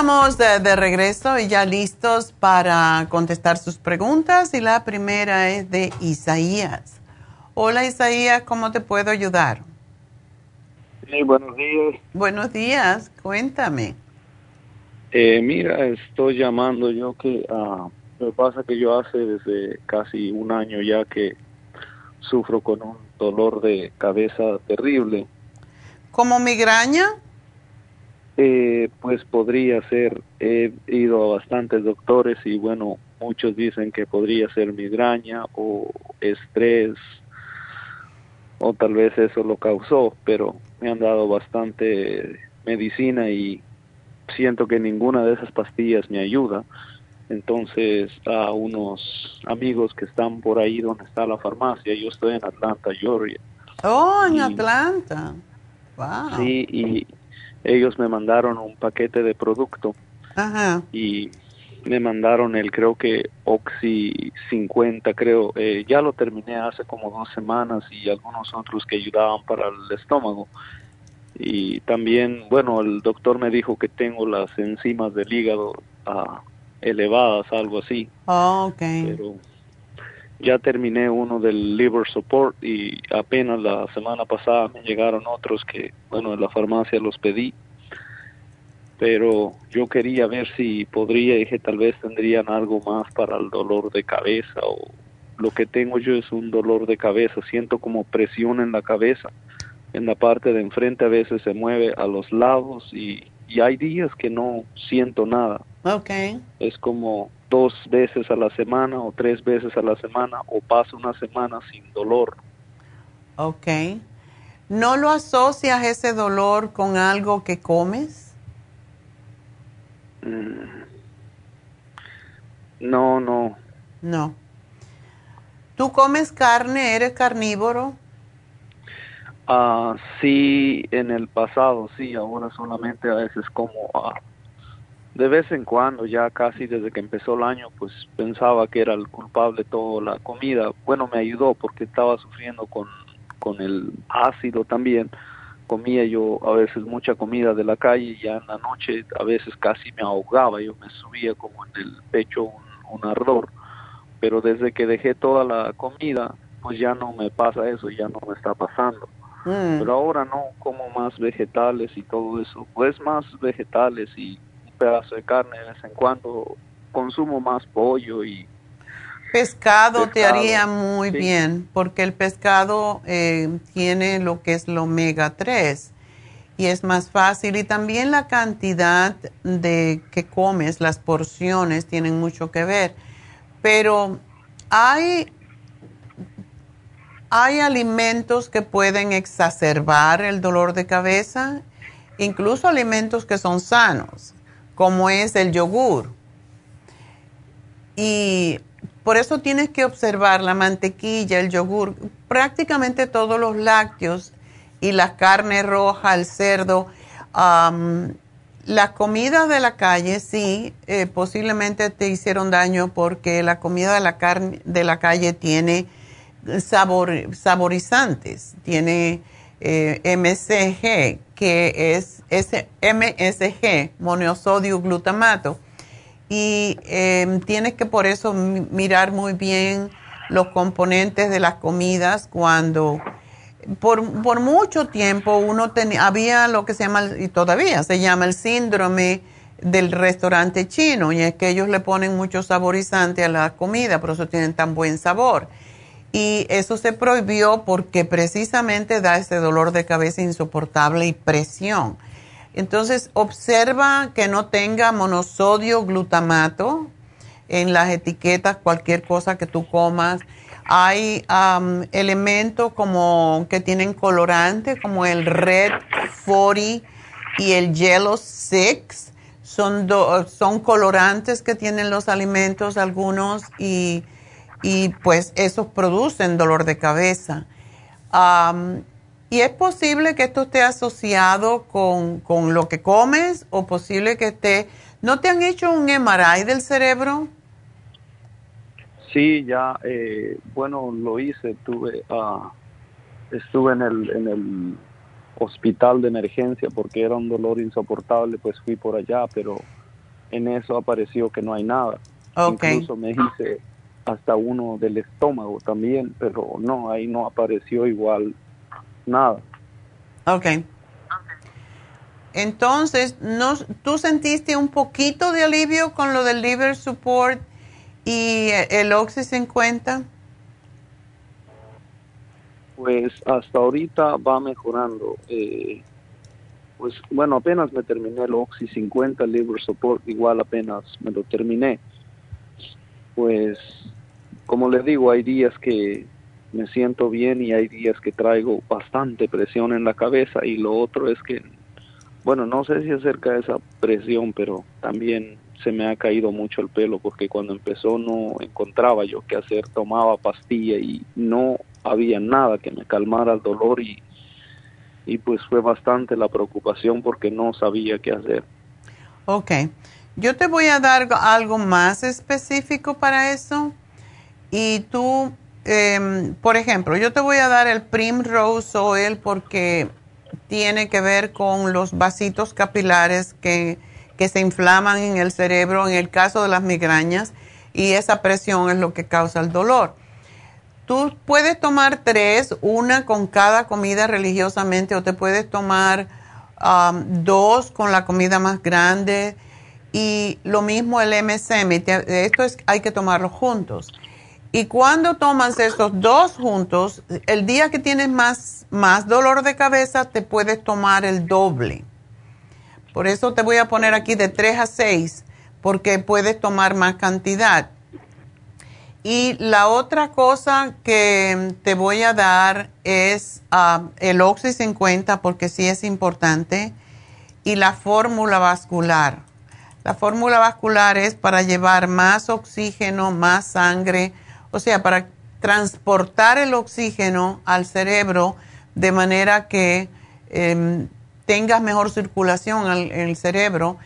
Estamos de, regreso y ya listos para contestar sus preguntas y la primera es de Isaías. Hola Isaías, ¿cómo te puedo ayudar? Sí, buenos días. Buenos días, cuéntame. Eh, mira, estoy llamando yo que uh, me pasa que yo hace desde casi un año ya que sufro con un dolor de cabeza terrible. ¿Como migraña? Eh, pues podría ser. He ido a bastantes doctores y bueno, muchos dicen que podría ser migraña o estrés o tal vez eso lo causó, pero me han dado bastante medicina y siento que ninguna de esas pastillas me ayuda. Entonces a unos amigos que están por ahí donde está la farmacia, yo estoy en Atlanta, Georgia. Oh, en Atlanta. Wow. Sí, y ellos me mandaron un paquete de producto. Ajá. Y me mandaron el creo que Oxy 50 creo eh, ya lo terminé hace como dos semanas y algunos otros que ayudaban para el estómago y también bueno el doctor me dijo que tengo las enzimas del hígado ah, elevadas algo así oh, okay. pero ya terminé uno del liver support y apenas la semana pasada me llegaron otros que bueno en la farmacia los pedí pero yo quería ver si podría, dije, tal vez tendrían algo más para el dolor de cabeza o lo que tengo yo es un dolor de cabeza, siento como presión en la cabeza, en la parte de enfrente a veces se mueve a los lados y, y hay días que no siento nada. Okay. Es como dos veces a la semana o tres veces a la semana o paso una semana sin dolor. Ok. ¿No lo asocias ese dolor con algo que comes? Mm. No, no. No. ¿Tú comes carne? ¿Eres carnívoro? Ah, sí, en el pasado, sí, ahora solamente a veces como ah, de vez en cuando, ya casi desde que empezó el año, pues pensaba que era el culpable toda la comida. Bueno, me ayudó porque estaba sufriendo con, con el ácido también comía yo a veces mucha comida de la calle y ya en la noche a veces casi me ahogaba, yo me subía como en el pecho un, ardor, pero desde que dejé toda la comida, pues ya no me pasa eso, ya no me está pasando. Mm. Pero ahora no como más vegetales y todo eso, pues más vegetales y un pedazo de carne de vez en cuando, consumo más pollo y Pescado, te haría muy bien, porque el pescado eh, tiene lo que es el omega 3 y es más fácil. Y también la cantidad de que comes, las porciones tienen mucho que ver. Pero hay, hay alimentos que pueden exacerbar el dolor de cabeza, incluso alimentos que son sanos, como es el yogur. Y por eso tienes que observar la mantequilla, el yogur, prácticamente todos los lácteos y la carne roja, el cerdo. las comidas de la calle sí, eh, posiblemente te hicieron daño porque la comida de la, carne, de la calle tiene sabor, saborizantes, tiene eh, MSG, que es MSG, monosodio glutamato y eh, tienes que por eso mirar muy bien los componentes de las comidas cuando por, por mucho tiempo uno tenía, había lo que se llama, y todavía se llama el síndrome del restaurante chino, y es que ellos le ponen mucho saborizante a la comida, por eso tienen tan buen sabor. Y eso se prohibió porque precisamente da ese dolor de cabeza insoportable y presión. Entonces, observa que no tenga monosodio glutamato en las etiquetas, cualquier cosa que tú comas. Hay elementos como que tienen colorante, como el Red 40 y el Yellow 6. Son, son colorantes que tienen los alimentos algunos y, y pues esos producen dolor de cabeza. Y es posible que esto esté asociado con, lo que comes o posible que esté... ¿No te han hecho un MRI del cerebro? Sí, ya, eh, bueno, lo hice, tuve, uh, estuve en el, en el hospital de emergencia porque era un dolor insoportable, pues fui por allá, pero en eso apareció que no hay nada. Okay. Incluso me hice hasta uno del estómago también, pero no, ahí no apareció igual nada. Ok. Entonces, ¿no, ¿tú sentiste un poquito de alivio con lo del liver support y el Oxy 50? Pues hasta ahorita va mejorando. Eh, pues bueno, apenas me terminé el Oxy 50, el liver support, igual apenas me lo terminé. Pues, como les digo, hay días que me siento bien y hay días que traigo bastante presión en la cabeza y lo otro es que bueno, no sé si acerca de esa presión, pero también se me ha caído mucho el pelo porque cuando empezó no encontraba yo qué hacer, tomaba pastilla y no había nada que me calmara el dolor y, y pues fue bastante la preocupación porque no sabía qué hacer. Ok, yo te voy a dar algo más específico para eso y tú, eh, por ejemplo, yo te voy a dar el Primrose Oil porque tiene que ver con los vasitos capilares que, que se inflaman en el cerebro en el caso de las migrañas y esa presión es lo que causa el dolor. Tú puedes tomar tres, una con cada comida religiosamente o te puedes tomar dos con la comida más grande y lo mismo el MSM. Esto es, hay que tomarlo juntos. Y cuando tomas esos dos juntos, el día que tienes más, más dolor de cabeza, te puedes tomar el doble. Por eso te voy a poner aquí de 3 a 6, porque puedes tomar más cantidad. Y la otra cosa que te voy a dar es ah, el Oxy 50, porque sí es importante, y la fórmula vascular. La fórmula vascular es para llevar más oxígeno, más sangre, o sea, para transportar el oxígeno al cerebro de manera que em, tengas mejor circulación en el cerebro.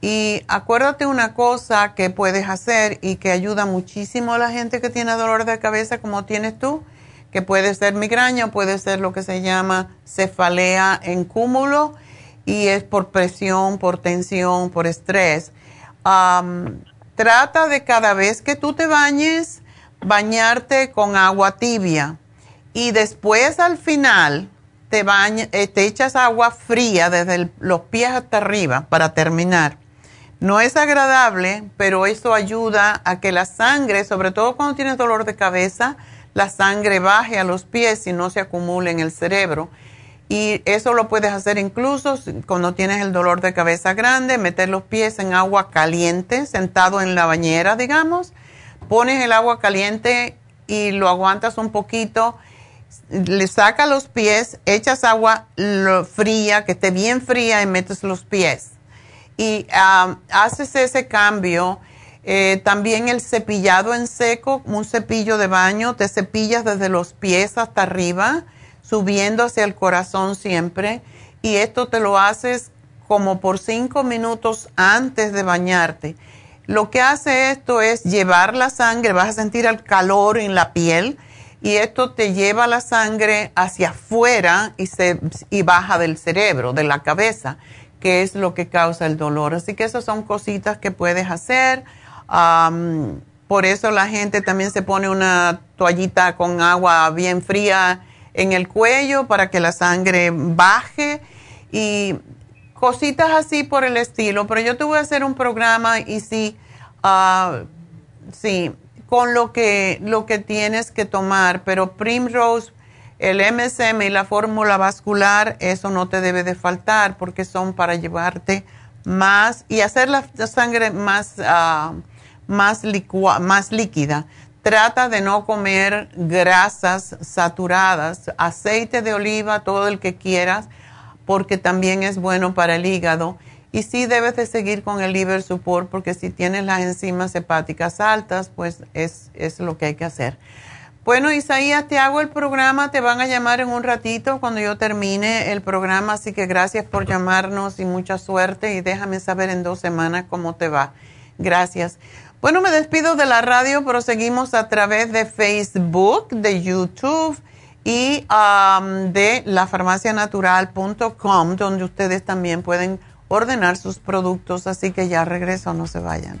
Y acuérdate una cosa que puedes hacer y que ayuda muchísimo a la gente que tiene dolor de cabeza como tienes tú, que puede ser migraña, puede ser lo que se llama cefalea en cúmulo y es por presión, por tensión, por estrés. trata de cada vez que tú te bañes, bañarte con agua tibia y después al final te, eh, te echas agua fría desde los pies hasta arriba para terminar. No es agradable, pero eso ayuda a que la sangre, sobre todo cuando tienes dolor de cabeza, la sangre baje a los pies y no se acumule en el cerebro. Y eso lo puedes hacer incluso cuando tienes el dolor de cabeza grande, meter los pies en agua caliente, sentado en la bañera, digamos, pones el agua caliente y lo aguantas un poquito, le sacas los pies, echas agua fría, que esté bien fría y metes los pies. Y haces ese cambio. Eh, también el cepillado en seco, un cepillo de baño, te cepillas desde los pies hasta arriba, subiendo hacia el corazón siempre. Y esto te lo haces como por cinco minutos antes de bañarte lo que hace esto es llevar la sangre, vas a sentir el calor en la piel y esto te lleva la sangre hacia afuera y, se, y baja del cerebro, de la cabeza, que es lo que causa el dolor. Así que esas son cositas que puedes hacer. por eso la gente también se pone una toallita con agua bien fría en el cuello para que la sangre baje y cositas así por el estilo, pero yo te voy a hacer un programa y sí, uh, sí, con lo que, lo que tienes que tomar, pero Primrose, el MSM y la fórmula vascular, eso no te debe de faltar porque son para llevarte más y hacer la sangre más, uh, más, más líquida. Trata de no comer grasas saturadas, aceite de oliva, todo el que quieras porque también es bueno para el hígado. Y sí debes de seguir con el liver support porque si tienes las enzimas hepáticas altas, pues es, es lo que hay que hacer. Bueno, Isaías, te hago el programa, te van a llamar en un ratito cuando yo termine el programa, así que gracias por llamarnos y mucha suerte y déjame saber en dos semanas cómo te va. Gracias. Bueno, me despido de la radio, pero seguimos a través de Facebook, de YouTube y um, de lafarmacianatural.com, donde ustedes también pueden ordenar sus productos, así que ya regreso, no se vayan.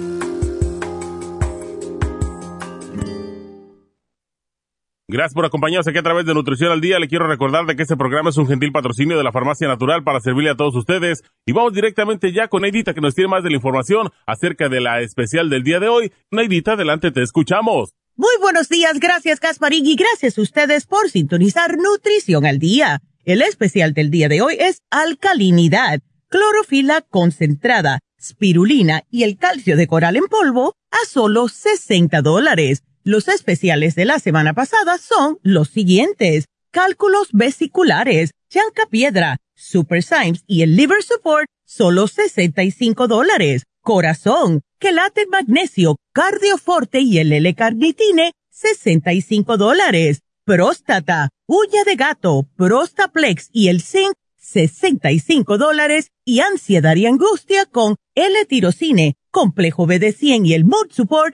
Gracias por acompañarnos aquí a través de Nutrición al Día. Le quiero recordar de que este programa es un gentil patrocinio de la Farmacia Natural para servirle a todos ustedes. Y vamos directamente ya con Neidita que nos tiene más de la información acerca de la especial del día de hoy. Neidita, adelante, te escuchamos. Muy buenos días, gracias Gasparín y gracias a ustedes por sintonizar Nutrición al Día. El especial del día de hoy es alcalinidad, clorofila concentrada, spirulina y el calcio de coral en polvo a solo 60 dólares. Los especiales de la semana pasada son los siguientes. Cálculos vesiculares, chanca piedra, super Symes y el liver support, solo 65 dólares. Corazón, quelate magnesio, cardioforte y el L-carnitine, 65 dólares. Próstata, uña de gato, prostaplex y el zinc, 65 dólares. Y ansiedad y angustia con L-tirocine, complejo BD100 y el mood support,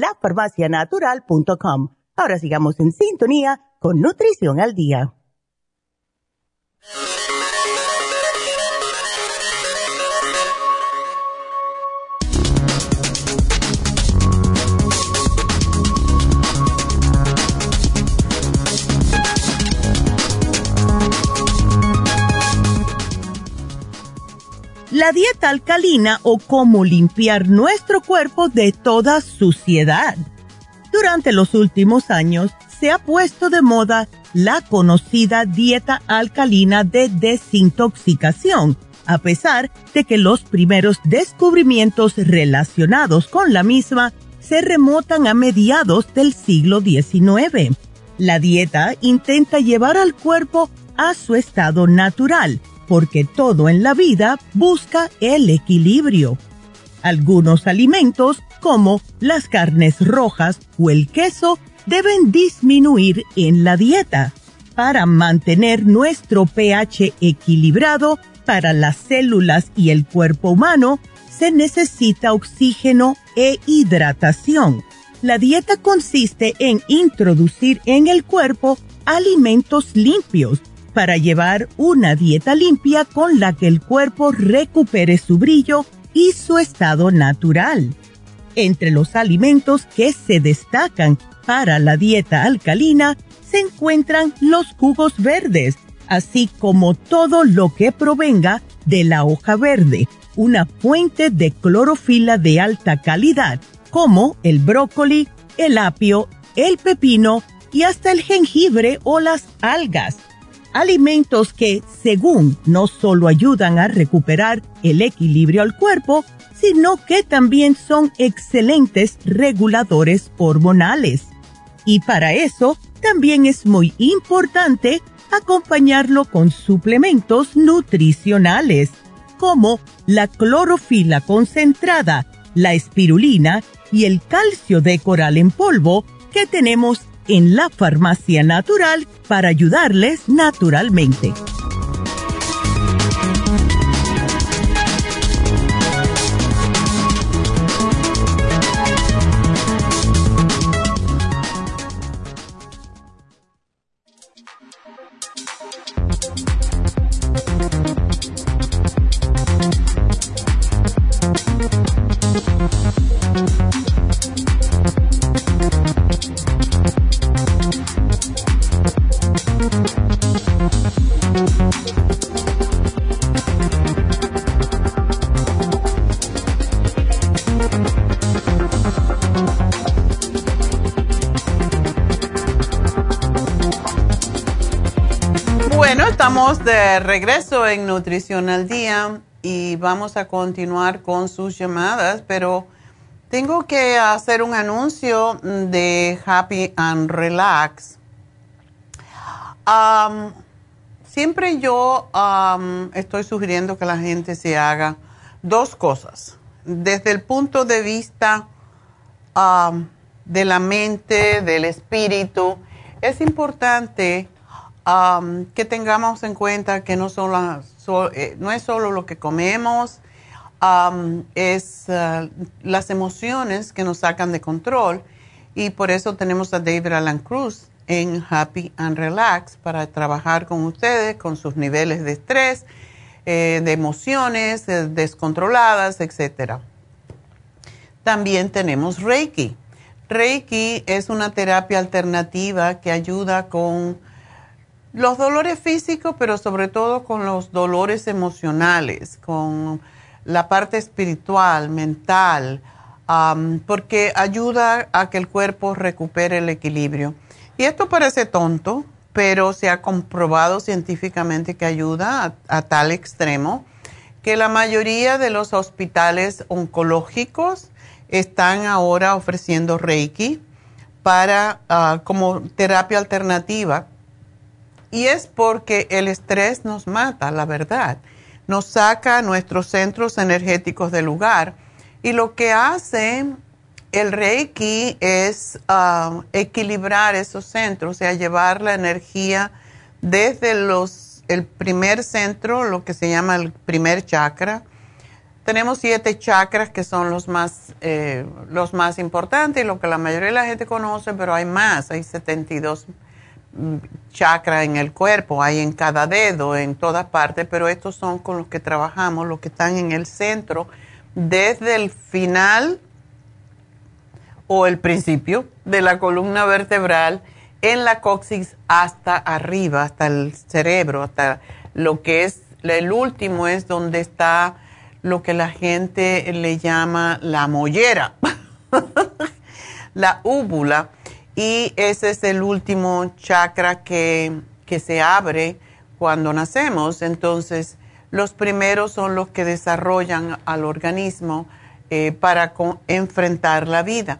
lafarmacianatural.com. Ahora sigamos en sintonía con Nutrición al Día. La dieta alcalina o cómo limpiar nuestro cuerpo de toda suciedad. Durante los últimos años se ha puesto de moda la conocida dieta alcalina de desintoxicación, a pesar de que los primeros descubrimientos relacionados con la misma se remotan a mediados del siglo XIX. La dieta intenta llevar al cuerpo a su estado natural, porque todo en la vida busca el equilibrio. Algunos alimentos, como las carnes rojas o el queso, deben disminuir en la dieta. Para mantener nuestro pH equilibrado para las células y el cuerpo humano, se necesita oxígeno e hidratación. La dieta consiste en introducir en el cuerpo alimentos limpios para llevar una dieta limpia con la que el cuerpo recupere su brillo y su estado natural. Entre los alimentos que se destacan para la dieta alcalina se encuentran los jugos verdes, así como todo lo que provenga de la hoja verde, una fuente de clorofila de alta calidad, como el brócoli, el apio, el pepino y hasta el jengibre o las algas. Alimentos que, según, no solo ayudan a recuperar el equilibrio al cuerpo, sino que también son excelentes reguladores hormonales. Y para eso también es muy importante acompañarlo con suplementos nutricionales, como la clorofila concentrada, la espirulina y el calcio de coral en polvo que tenemos en la farmacia natural para ayudarles naturalmente. De regreso en Nutrición al Día y vamos a continuar con sus llamadas, pero tengo que hacer un anuncio de Happy and Relax. siempre yo estoy sugiriendo que la gente se haga dos cosas. Desde el punto de vista de la mente, del espíritu, es importante que tengamos en cuenta que no, eh, no es solo lo que comemos, es uh, las emociones que nos sacan de control y por eso tenemos a David Alan Cruz en Happy and Relax para trabajar con ustedes, con sus niveles de estrés, eh, de emociones eh, descontroladas, etc. También tenemos Reiki. Reiki es una terapia alternativa que ayuda con los dolores físicos, pero sobre todo con los dolores emocionales, con la parte espiritual, mental, porque ayuda a que el cuerpo recupere el equilibrio. Y esto parece tonto, pero se ha comprobado científicamente que ayuda a, tal extremo que la mayoría de los hospitales oncológicos están ahora ofreciendo Reiki para ah, como terapia alternativa y es porque el estrés nos mata, la verdad. Nos saca nuestros centros energéticos del lugar. Y lo que hace el Reiki es ah, equilibrar esos centros, o sea, llevar la energía desde los, el primer centro, lo que se llama el primer chakra. Tenemos siete chakras que son los más, eh, los más importantes y lo que la mayoría de la gente conoce, pero hay más, hay 72 chakra en el cuerpo, hay en cada dedo, en todas partes, pero estos son con los que trabajamos, los que están en el centro, desde el final o el principio de la columna vertebral, en la coxis hasta arriba, hasta el cerebro, hasta lo que es, el último es donde está lo que la gente le llama la mollera, la úvula y ese es el último chakra que, se abre cuando nacemos. Entonces, los primeros son los que desarrollan al organismo eh, para enfrentar la vida.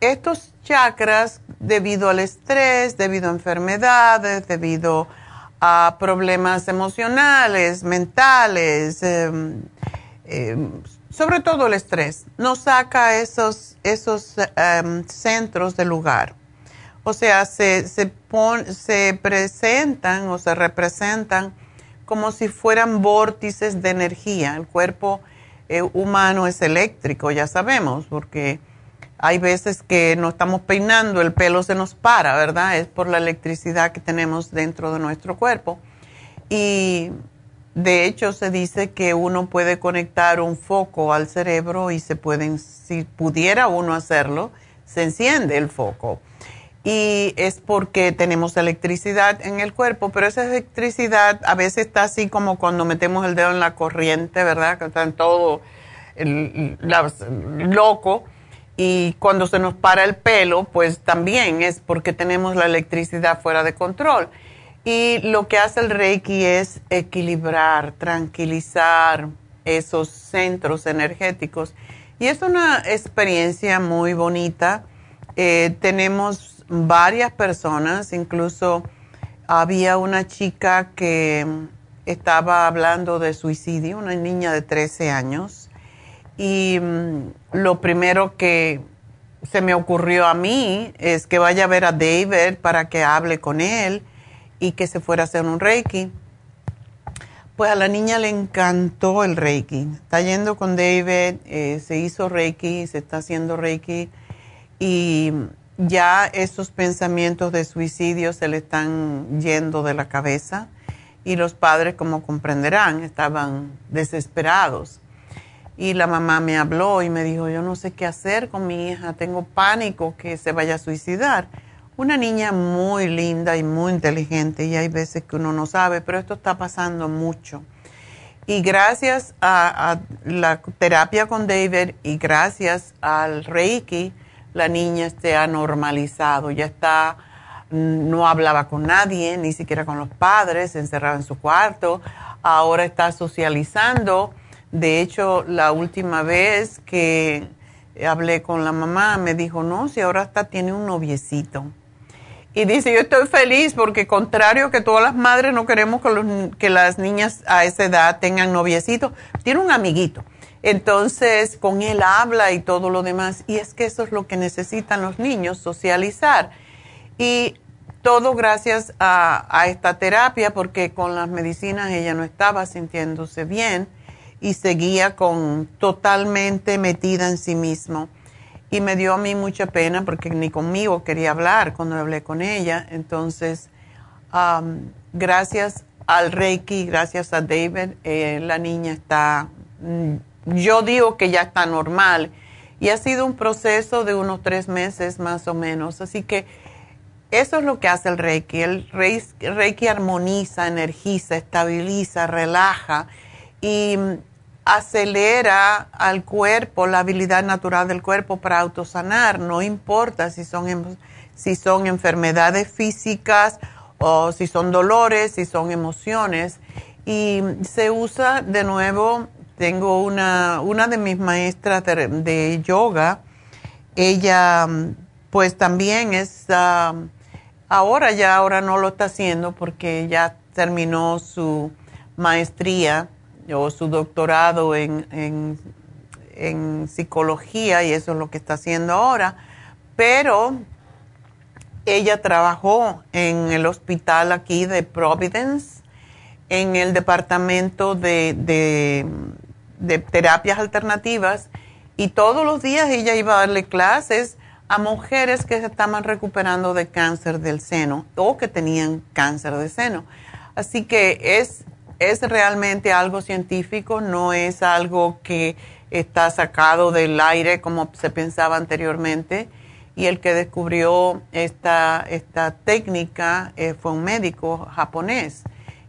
estos chakras, debido al estrés, debido a enfermedades, debido a problemas emocionales, mentales, em, em, sobre todo el estrés, nos saca esos, esos em, centros del lugar. O sea, se, se, se presentan o se representan como si fueran vórtices de energía. El cuerpo eh, humano es eléctrico, ya sabemos, porque hay veces que no estamos peinando, el pelo se nos para, ¿verdad? Es por la electricidad que tenemos dentro de nuestro cuerpo. Y de hecho se dice que uno puede conectar un foco al cerebro y se pueden, si pudiera uno hacerlo, se enciende el foco. Y es porque tenemos electricidad en el cuerpo, pero esa electricidad a veces está así como cuando metemos el dedo en la corriente, ¿verdad? Que está en todo loco y cuando se nos para el pelo, pues también es porque tenemos la electricidad fuera de control. Y lo que hace el Reiki es equilibrar, tranquilizar esos centros energéticos. Y es una experiencia muy bonita. Eh, tenemos varias personas, incluso había una chica que estaba hablando de suicidio, una niña de 13 años y mm, lo primero que se me ocurrió a mí es que vaya a ver a David para que hable con él y que se fuera a hacer un Reiki. Pues a la niña le encantó el Reiki. Está yendo con David, eh, se hizo Reiki, se está haciendo Reiki y ya esos pensamientos de suicidio se le están yendo de la cabeza y los padres, como comprenderán, estaban desesperados y la mamá me habló y me dijo, yo no sé qué hacer con mi hija, tengo pánico que se vaya a suicidar. Una niña muy linda y muy inteligente y hay veces que uno no sabe, pero esto está pasando mucho. Y gracias a, la terapia con David y gracias al Reiki, la niña se ha normalizado, ya está, no hablaba con nadie, ni siquiera con los padres, se encerraba en su cuarto, ahora está socializando de hecho, la última vez que hablé con la mamá, me dijo, no, si ahora hasta tiene un noviecito. Y dice, yo estoy feliz porque contrario que todas las madres no queremos que, las niñas a esa edad tengan noviecito, tiene un amiguito. Entonces, con él habla y todo lo demás. Y es que eso es lo que necesitan los niños, socializar. Y todo gracias a, a esta terapia, porque con las medicinas ella no estaba sintiéndose bien y seguía con totalmente metida en sí mismo. Y me dio a mí mucha pena porque ni conmigo quería hablar cuando hablé con ella. Entonces, gracias al Reiki, gracias a David, eh, la niña está, mm, yo digo que ya está normal. Y ha sido un proceso de unos tres meses más o menos. Así que eso es lo que hace el Reiki. El Reiki armoniza, energiza, estabiliza, relaja y acelera al cuerpo, la habilidad natural del cuerpo para autosanar, no importa si son, si son enfermedades físicas o si son dolores, si son emociones. Y se usa de nuevo, tengo una, una de mis maestras de, yoga, ella pues también es, um, ahora ya ahora no lo está haciendo porque ya terminó su maestría o su doctorado en, en, psicología y eso es lo que está haciendo ahora, pero ella trabajó en el hospital aquí de Providence, en el departamento de, de, de, terapias alternativas y todos los días ella iba a darle clases a mujeres que se estaban recuperando de cáncer del seno o que tenían cáncer de seno. Así que es es realmente algo científico, no es algo que está sacado del aire como se pensaba anteriormente. Y el que descubrió esta, esta técnica eh, fue un médico japonés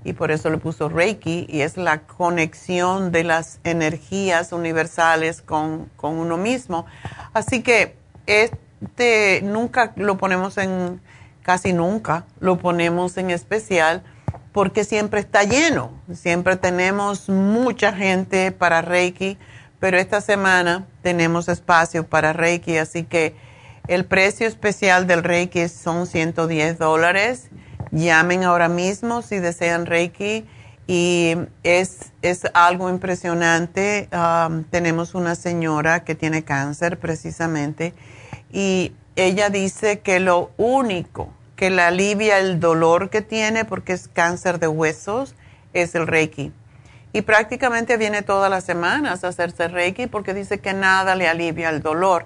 y por eso le puso Reiki y es la conexión de las energías universales con, con uno mismo. Así que este nunca lo ponemos en, casi nunca lo ponemos en especial porque siempre está lleno. Siempre tenemos mucha gente para Reiki, pero esta semana tenemos espacio para Reiki, así que el precio especial del Reiki son 110 dólares. Llamen ahora mismo si desean Reiki y es, es algo impresionante. Tenemos una señora que tiene cáncer precisamente y ella dice que lo único que le alivia el dolor que tiene porque es cáncer de huesos, es el Reiki. y prácticamente viene todas las semanas a hacerse Reiki porque dice que nada le alivia el dolor.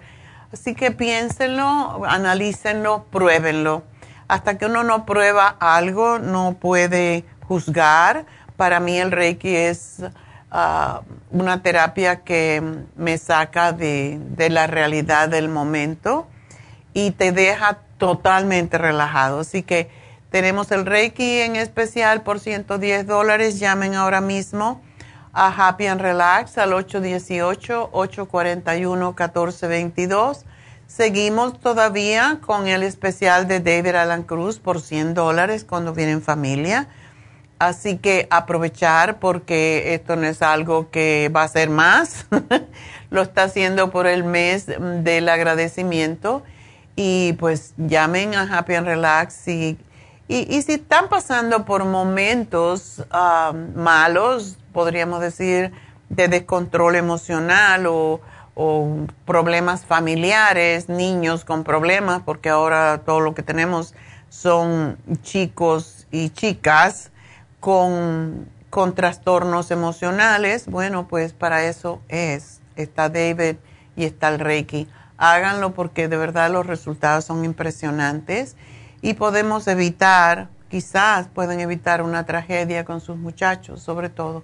Así que piénsenlo, analícenlo, pruébenlo. Hasta que uno no prueba algo, no puede juzgar. Para mí el Reiki es ah, una terapia que me saca de, de la realidad del momento y te deja totalmente relajado. Así que tenemos el Reiki en especial por 110 dólares. Llamen ahora mismo a Happy and Relax al 818-841-1422. Seguimos todavía con el especial de David Alan Cruz por 100 dólares cuando viene en familia. Así que aprovechar porque esto no es algo que va a ser más. Lo está haciendo por el mes del agradecimiento. Y pues llamen a Happy and Relax y, y, si están pasando por momentos ah, malos, podríamos decir, de descontrol emocional o, problemas familiares, niños con problemas, porque ahora todo lo que tenemos son chicos y chicas con, con trastornos emocionales. Bueno, pues para eso es, está David y está el Reiki. Háganlo porque de verdad los resultados son impresionantes y podemos evitar, quizás pueden evitar una tragedia con sus muchachos, sobre todo.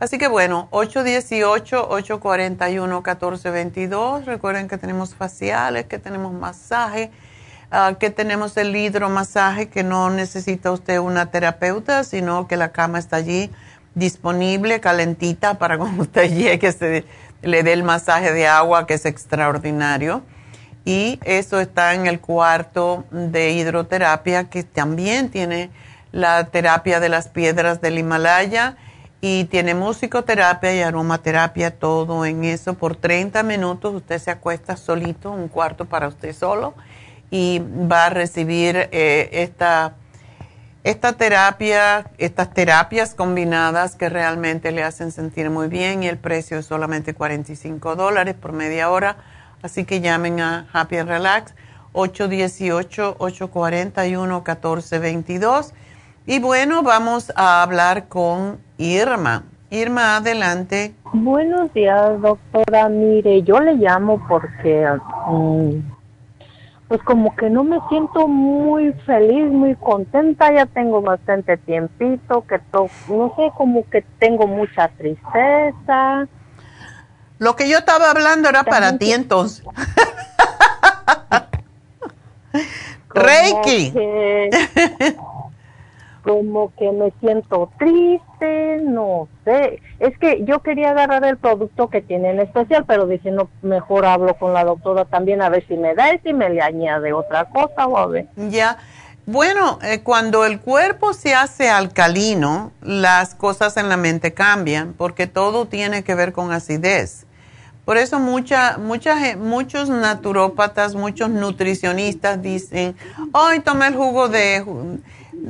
Así que bueno, 818-841-1422. Recuerden que tenemos faciales, que tenemos masaje, ah, que tenemos el hidromasaje, que no necesita usted una terapeuta, sino que la cama está allí disponible, calentita, para cuando usted llegue, se le dé el masaje de agua, que es extraordinario. Y eso está en el cuarto de hidroterapia, que también tiene la terapia de las piedras del Himalaya y tiene musicoterapia y aromaterapia, todo en eso. Por 30 minutos usted se acuesta solito, un cuarto para usted solo, y va a recibir eh, esta, esta terapia, estas terapias combinadas que realmente le hacen sentir muy bien y el precio es solamente 45 dólares por media hora. Así que llamen a Happy and Relax 818-841-1422. Y bueno, vamos a hablar con Irma. Irma, adelante. Buenos días, doctora. Mire, yo le llamo porque, mm, pues como que no me siento muy feliz, muy contenta. Ya tengo bastante tiempito, que no sé, como que tengo mucha tristeza. Lo que yo estaba hablando era para ti entonces. Reiki. Como que me siento triste, no sé. Es que yo quería agarrar el producto que tiene en especial, pero dije, no, mejor hablo con la doctora también a ver si me da y me le añade otra cosa o a ver. Ya. Bueno, eh, cuando el cuerpo se hace alcalino, las cosas en la mente cambian, porque todo tiene que ver con acidez. Por eso mucha, mucha, muchos naturópatas, muchos nutricionistas dicen, hoy toma el jugo de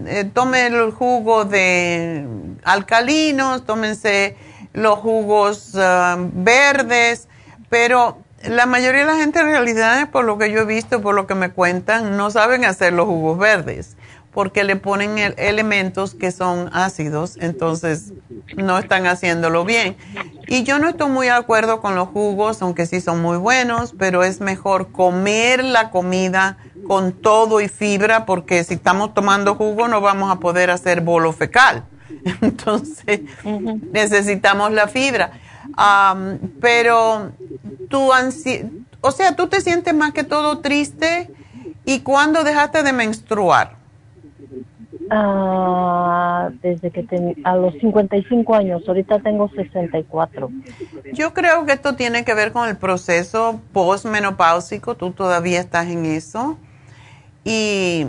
eh, tome el jugo de alcalinos, tómense los jugos ah, verdes, pero la mayoría de la gente en realidad, por lo que yo he visto, por lo que me cuentan, no saben hacer los jugos verdes porque le ponen elementos que son ácidos, entonces no están haciéndolo bien. Y yo no estoy muy de acuerdo con los jugos, aunque sí son muy buenos, pero es mejor comer la comida con todo y fibra, porque si estamos tomando jugo no vamos a poder hacer bolo fecal. Entonces necesitamos la fibra. pero tú, o sea, tú te sientes más que todo triste y cuando dejaste de menstruar. Ah, desde que a los 55 años, ahorita tengo 64. Yo creo que esto tiene que ver con el proceso postmenopáusico, tú todavía estás en eso. Y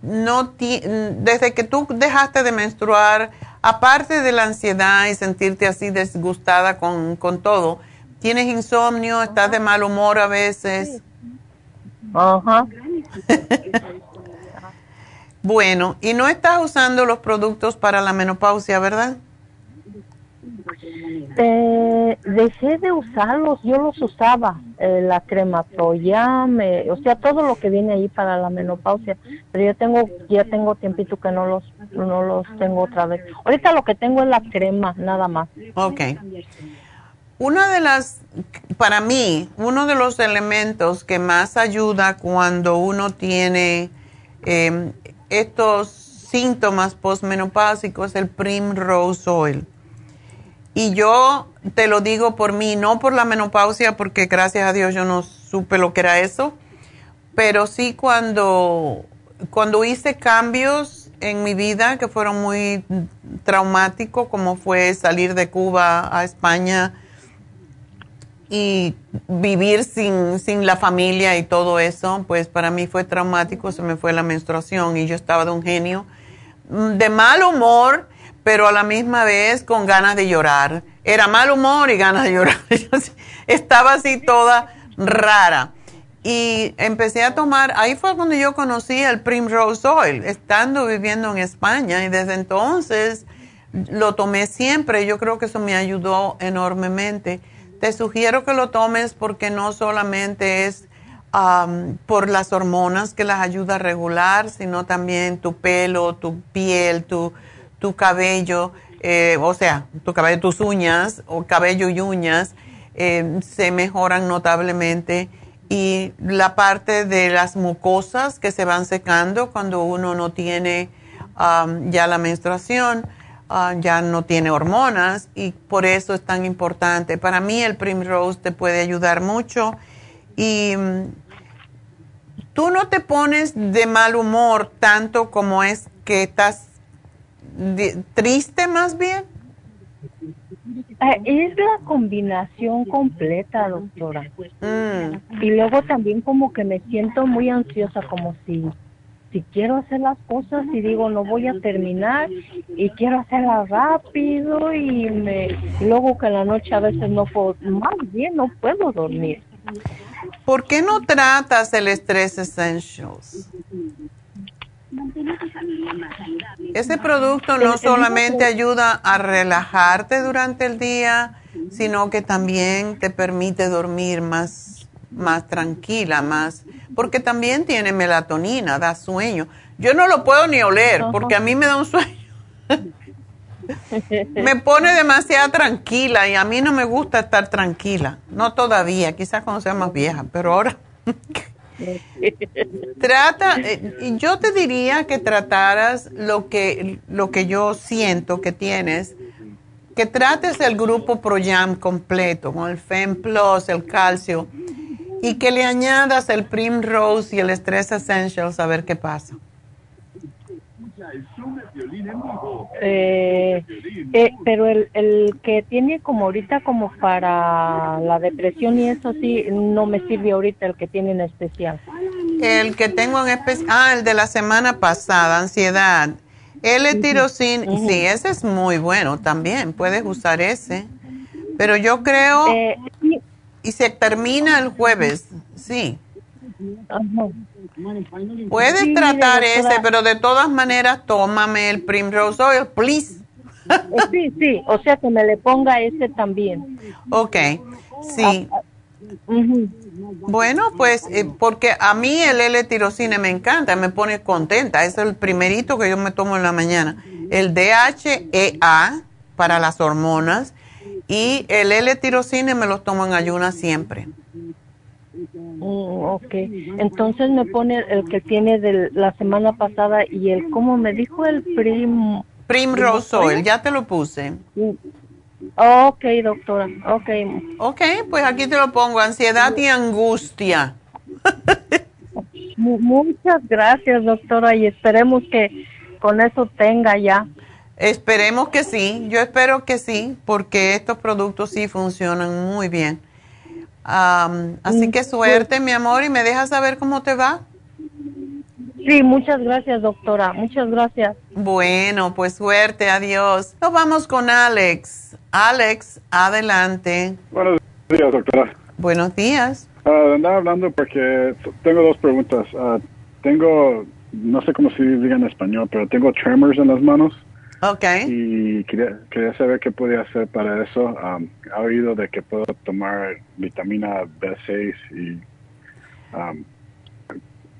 no desde que tú dejaste de menstruar, aparte de la ansiedad y sentirte así disgustada con, con todo, ¿tienes insomnio? ¿Estás de mal humor a veces? Ajá. Bueno, y no estás usando los productos para la menopausia, ¿verdad? Eh, dejé de usarlos, yo los usaba, eh, la crema me, o sea, todo lo que viene ahí para la menopausia, pero yo tengo, ya tengo tiempito que no los, no los tengo otra vez. Ahorita lo que tengo es la crema, nada más. Ok. Una de las, para mí, uno de los elementos que más ayuda cuando uno tiene em, estos síntomas postmenopáusicos es el Primrose Oil. Y yo te lo digo por mí, no por la menopausia, porque gracias a Dios yo no supe lo que era eso, pero sí cuando, cuando hice cambios en mi vida que fueron muy traumáticos, como fue salir de Cuba a España, y vivir sin, sin la familia y todo eso, pues para mí fue traumático, se me fue la menstruación y yo estaba de un genio, mm, de mal humor, pero a la misma vez con ganas de llorar. Era mal humor y ganas de llorar. estaba así toda rara. Y empecé a tomar, ahí fue cuando yo conocí el Primrose Oil, estando viviendo en España y desde entonces lo tomé siempre. Yo creo que eso me ayudó enormemente. Te sugiero que lo tomes porque no solamente es por las hormonas que las ayuda a regular, sino también tu pelo, tu piel, tu, tu cabello, eh, o sea, tu cabello, tus uñas, o cabello y uñas, eh, se mejoran notablemente. Y la parte de las mucosas que se van secando cuando uno no tiene ya la menstruación Ah, ya no tiene hormonas y por eso es tan importante. Para mí el Primrose te puede ayudar mucho y mm, tú no te pones de mal humor tanto como es que estás triste más bien. Ah, es la combinación completa, doctora. Mm. Y luego también como que me siento muy ansiosa, como si si quiero hacer las cosas y digo no voy a terminar y quiero hacerlas rápido y me luego que en la noche a veces no puedo, más bien no puedo dormir. ¿Por qué no tratas el Stress Essentials? Ese producto no solamente ayuda a relajarte durante el día, sino que también te permite dormir más, más tranquila, más porque también tiene melatonina, da sueño. Yo no lo puedo ni oler porque a mí me da un sueño. me pone demasiado tranquila y a mí no me gusta estar tranquila. No todavía, quizás cuando sea más vieja, pero ahora. Trata, eh, yo te diría que trataras lo que, lo que yo siento que tienes, que trates el grupo ProYam completo, con el FEM Plus, el calcio y que le añadas el Primrose y el Stress Essentials a ver qué pasa. Eh, eh, pero el, el que tiene como ahorita como para la depresión y eso sí, no me sirve ahorita el que tiene en especial. El que tengo en especial, ah, el de la semana pasada, ansiedad. El tirosina, sí, ese es muy bueno también, puedes usar ese. Pero yo creo... Eh, y se termina el jueves, sí. Puedes tratar ese, pero de todas maneras tómame el Primrose Oil, please. Eh, sí, sí, o sea que me le ponga ese también. Ok, sí. Ah, ah, bueno, pues eh, porque a mí el L-tirocine me encanta, me pone contenta. Es el primerito que yo me tomo en la mañana. El DHEA para las hormonas y el L-tirocine me lo tomo en ayunas siempre. Mm, ok, entonces me pone el que tiene de la semana pasada y el, ¿cómo me dijo? El prim... Primrose Oil, ya te lo puse. Ok, doctora, ok. Ok, pues aquí te lo pongo, ansiedad y angustia. Muchas gracias, doctora, y esperemos que con eso tenga ya. Esperemos que sí, yo espero que sí, porque estos productos sí funcionan muy bien. así que suerte, mi amor, y me dejas saber cómo te va. Sí, muchas gracias, doctora. Muchas gracias. Bueno, pues suerte, adiós. Nos vamos con Alex. Alex, adelante. Buenos días, doctora. Buenos días. Uh, andaba hablando porque tengo dos preguntas. Ah, tengo, no sé cómo se diga en español, pero tengo tremors en las manos. Ok. Y quería, quería saber qué podía hacer para eso. Um, he oído de que puedo tomar vitamina B6 y um,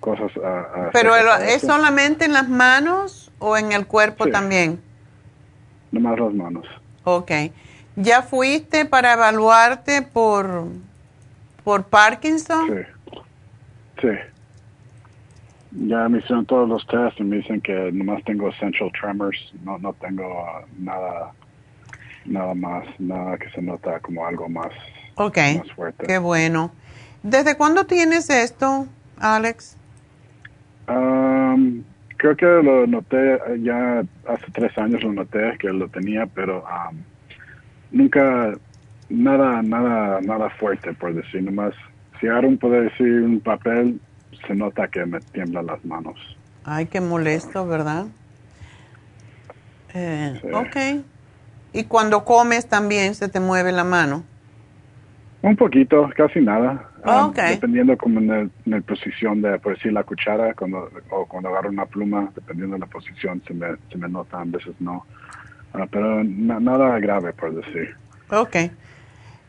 cosas. a- a- ¿Pero acerca el- de es eso. solamente en las manos o en el cuerpo Sí. también? Nomás las manos. Ok. ¿Ya fuiste para evaluarte por, por Parkinson? Sí. Sí. Ya me hicieron todos los tests y me dicen que nomás tengo essential tremors, no no tengo uh, nada nada más, nada que se nota como algo más, Ok. más fuerte. Qué bueno. ¿Desde cuándo tienes esto, Alex? Um, creo que lo noté ya hace tres años lo noté que lo tenía, pero um, nunca nada nada nada fuerte por decir nomás. Si Aaron puede decir un papel, se nota que me tiemblan las manos. Ay, qué molesto, ¿verdad? Eh, Sí. Ok. ¿Y cuando comes también se te mueve la mano? Un poquito, casi nada. Ah, Um, ok. Dependiendo como en el, en el posición de, por decir, la cuchara, cuando, o cuando agarro una pluma, dependiendo de la posición, se me, se me nota, a veces no. Ah, pero na- nada grave, por decir. Ok.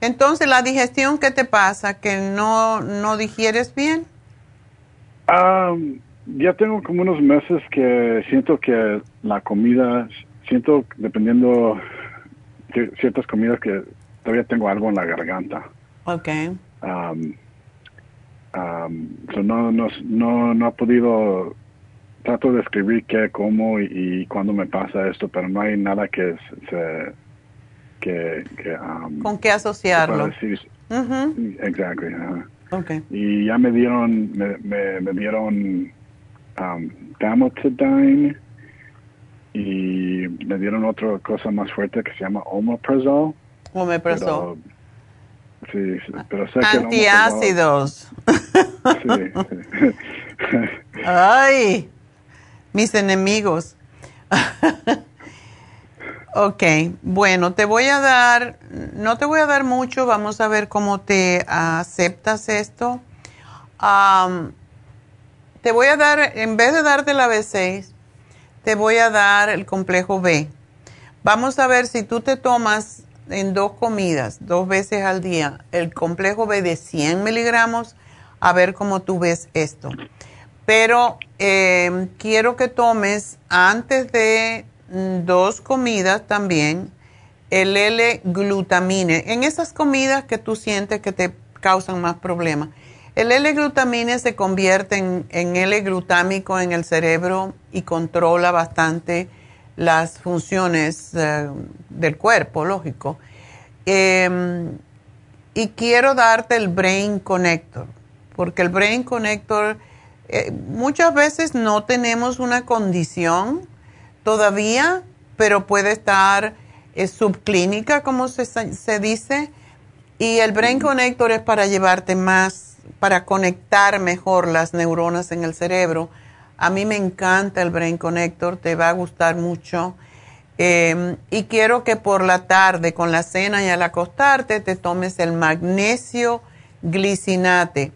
Entonces, ¿la digestión qué te pasa? ¿Que no, no digieres bien? Um, ya tengo como unos meses que siento que la comida, siento dependiendo de ciertas comidas que todavía tengo algo en la garganta. Ok. Um, um, so no, no, no, no ha podido, trato de escribir qué, cómo y, y cuándo me pasa esto, pero no hay nada que se, que, que um, ¿Con qué asociarlo? Exactly, ajá. Ok. Y ya me dieron, me, me, me dieron um, Damotidine y me dieron otra cosa más fuerte que se llama Omeprazole. Omeprazol. Pero, sí, sí, pero sé que Omeprazole- Antiácidos. Sí, sí. Ay, mis enemigos. ok, bueno, te voy a dar, no te voy a dar mucho, vamos a ver cómo te aceptas esto. Am, te voy a dar, en vez de darte la B6, te voy a dar el complejo B. Vamos a ver si tú te tomas en dos comidas, dos veces al día, el complejo B de 100 miligramos, a ver cómo tú ves esto. Pero eh, quiero que tomes antes de dos comidas también el L-glutamine. En esas comidas que tú sientes que te causan más problemas. El L-glutamine se convierte en, en L-glutámico en el cerebro y controla bastante las funciones eh, del cuerpo, lógico. Em, y quiero darte el Brain Connector, porque el Brain Connector, eh, muchas veces no tenemos una condición todavía, pero puede estar subclínica, como se, dice, y el Brain Connector es para llevarte más, para conectar mejor las neuronas en el cerebro. A mí me encanta el Brain Connector, te va a gustar mucho. Eh, y quiero que por la tarde, con la cena y al acostarte, te tomes el magnesio glicinate.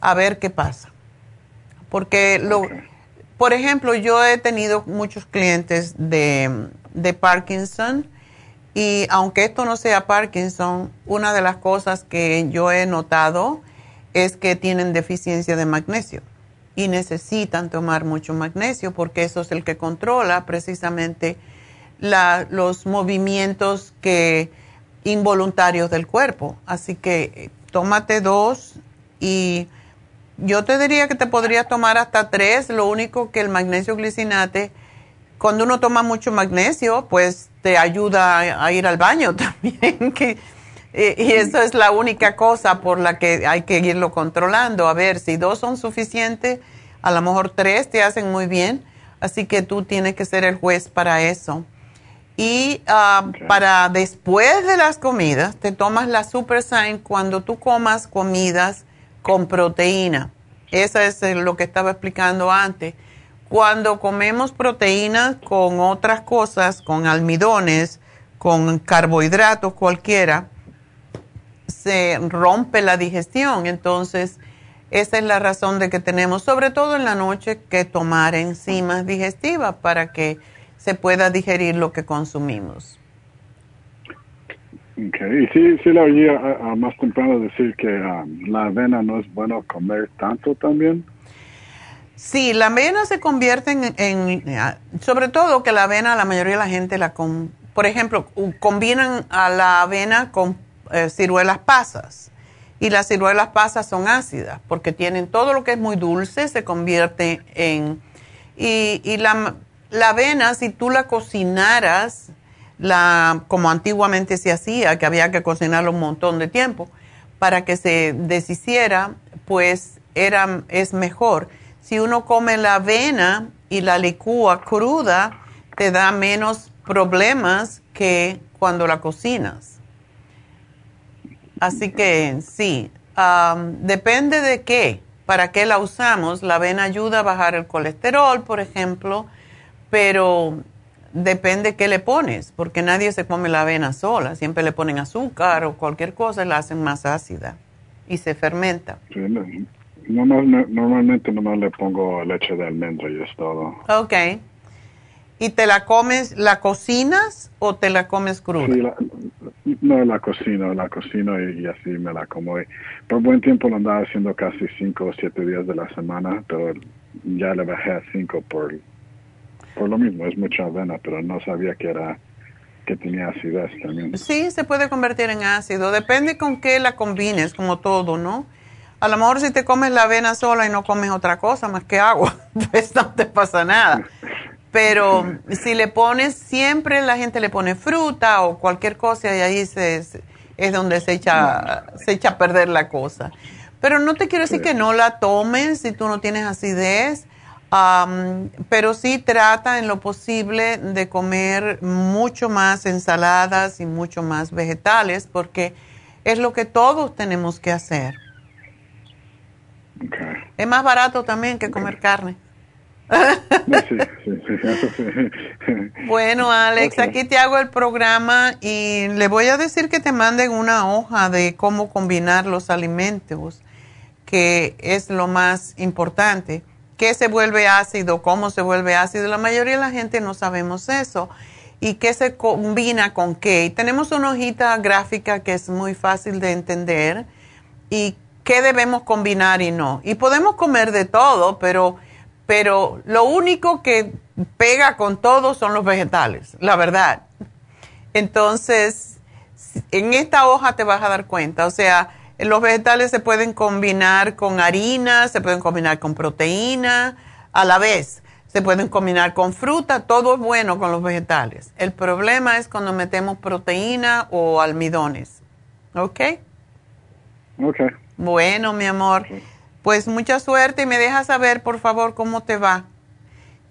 A ver qué pasa. Porque, lo, por ejemplo, yo he tenido muchos clientes de, Parkinson y aunque esto no sea Parkinson, una de las cosas que yo he notado es que tienen deficiencia de magnesio y necesitan tomar mucho magnesio porque eso es el que controla precisamente los movimientos que involuntarios del cuerpo. Así que eh, tómate dos y yo te diría que te podrías tomar hasta tres. Lo único que el magnesio glicinate, cuando uno toma mucho magnesio, pues te ayuda a, ir al baño también. Que, eh, y eso es la única cosa por la que hay que irlo controlando. A ver, si dos son suficientes, a lo mejor tres te hacen muy bien. Así que tú tienes que ser el juez para eso. Y ah, para después de las comidas, te tomas la Super Sign cuando tú comas comidas con proteína. Eso es eh, lo que estaba explicando antes. Cuando comemos proteínas con otras cosas, con almidones, con carbohidratos cualquiera, se rompe la digestión. Entonces, esa es la razón de que tenemos, sobre todo en la noche, que tomar enzimas digestivas para que se pueda digerir lo que consumimos. Okay. Y sí, sí la oí a, más temprano decir que um, la avena no es bueno comer tanto también. Sí, la avena se convierte en, en, sobre todo que la avena la mayoría de la gente la, con, por ejemplo, combinan a la avena con eh, ciruelas pasas y las ciruelas pasas son ácidas porque tienen todo lo que es muy dulce se convierte en y, y la, la avena si tú la cocinaras la, como antiguamente se hacía, que había que cocinarlo un montón de tiempo para que se deshiciera, pues era, es mejor. Si uno come la avena y la licúa cruda, te da menos problemas que cuando la cocinas. Así que sí, depende de qué, para qué la usamos. La avena ayuda a bajar el colesterol, por ejemplo, pero depende qué le pones, porque nadie se come la avena sola, siempre le ponen azúcar o cualquier cosa y la hacen más ácida y se fermenta. normalmente nomás le pongo leche de almendra y es todo. Ok. ¿Y te la comes, la cocinas o te la comes cruda? no, la cocino, la cocino y, así me la como. por buen tiempo lo andaba haciendo casi cinco o siete días de la semana, pero ya le bajé a cinco por por lo mismo, es mucha avena, pero no sabía que era que tenía acidez también. Sí, se puede convertir en ácido. Depende con qué la combines, como todo, ¿no? A lo mejor si te comes la avena sola y no comes otra cosa más que agua, pues no te pasa nada. Pero si le pones, siempre la gente le pone fruta o cualquier cosa y ahí se, es donde se echa, se echa a perder la cosa. Pero no te quiero decir que no la tomes si tú no tienes acidez pero sí trata en lo posible de comer mucho más ensaladas y mucho más vegetales porque es lo que todos tenemos que hacer. Es más barato también que comer carne. bueno, Alex, aquí te hago el programa y le voy a decir que te manden una hoja de cómo combinar los alimentos, que es lo más importante qué se vuelve ácido, cómo se vuelve ácido. La mayoría de la gente no sabemos eso. Y qué se combina con qué. Y tenemos una hojita gráfica que es muy fácil de entender y qué debemos combinar y no. Y podemos comer de todo, pero, pero lo único que pega con todo son los vegetales, la verdad. Entonces, en esta hoja te vas a dar cuenta. O sea, los vegetales se pueden combinar con harina, se pueden combinar con proteína a la vez. Se pueden combinar con fruta, todo es bueno con los vegetales. El problema es cuando metemos proteína o almidones. ¿Ok? Ok. Bueno, mi amor. Pues mucha suerte y me dejas saber, por favor, cómo te va.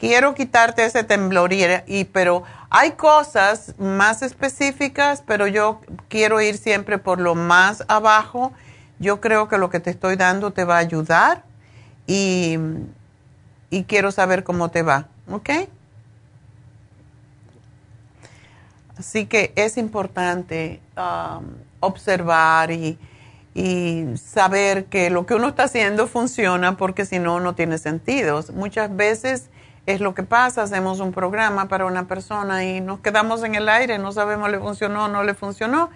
Quiero quitarte ese temblor, y, pero hay cosas más específicas, pero yo quiero ir siempre por lo más abajo. Yo creo que lo que te estoy dando te va a ayudar y, quiero saber cómo te va, ¿ok? Así que es importante um, observar y, y saber que lo que uno está haciendo funciona porque si no, no tiene sentido. Muchas veces es lo que pasa, hacemos un programa para una persona y nos quedamos en el aire, no sabemos le funcionó o no le funcionó.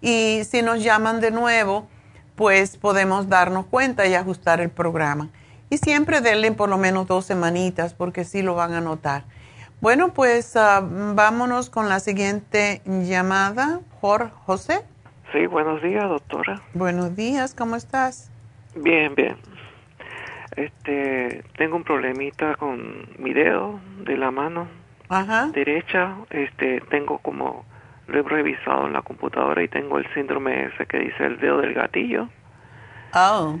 Y si nos llaman de nuevo, pues podemos darnos cuenta y ajustar el programa. Y siempre denle por lo menos dos semanitas porque sí lo van a notar. Bueno, pues ah, vámonos con la siguiente llamada. Jorge José. Sí, buenos días, doctora. Buenos días, ¿cómo estás? Bien, bien. Este, tengo un problemita con mi dedo de la mano derecha. Este, tengo como lo he revisado en la computadora y tengo el síndrome ese que dice el dedo del gatillo. Oh.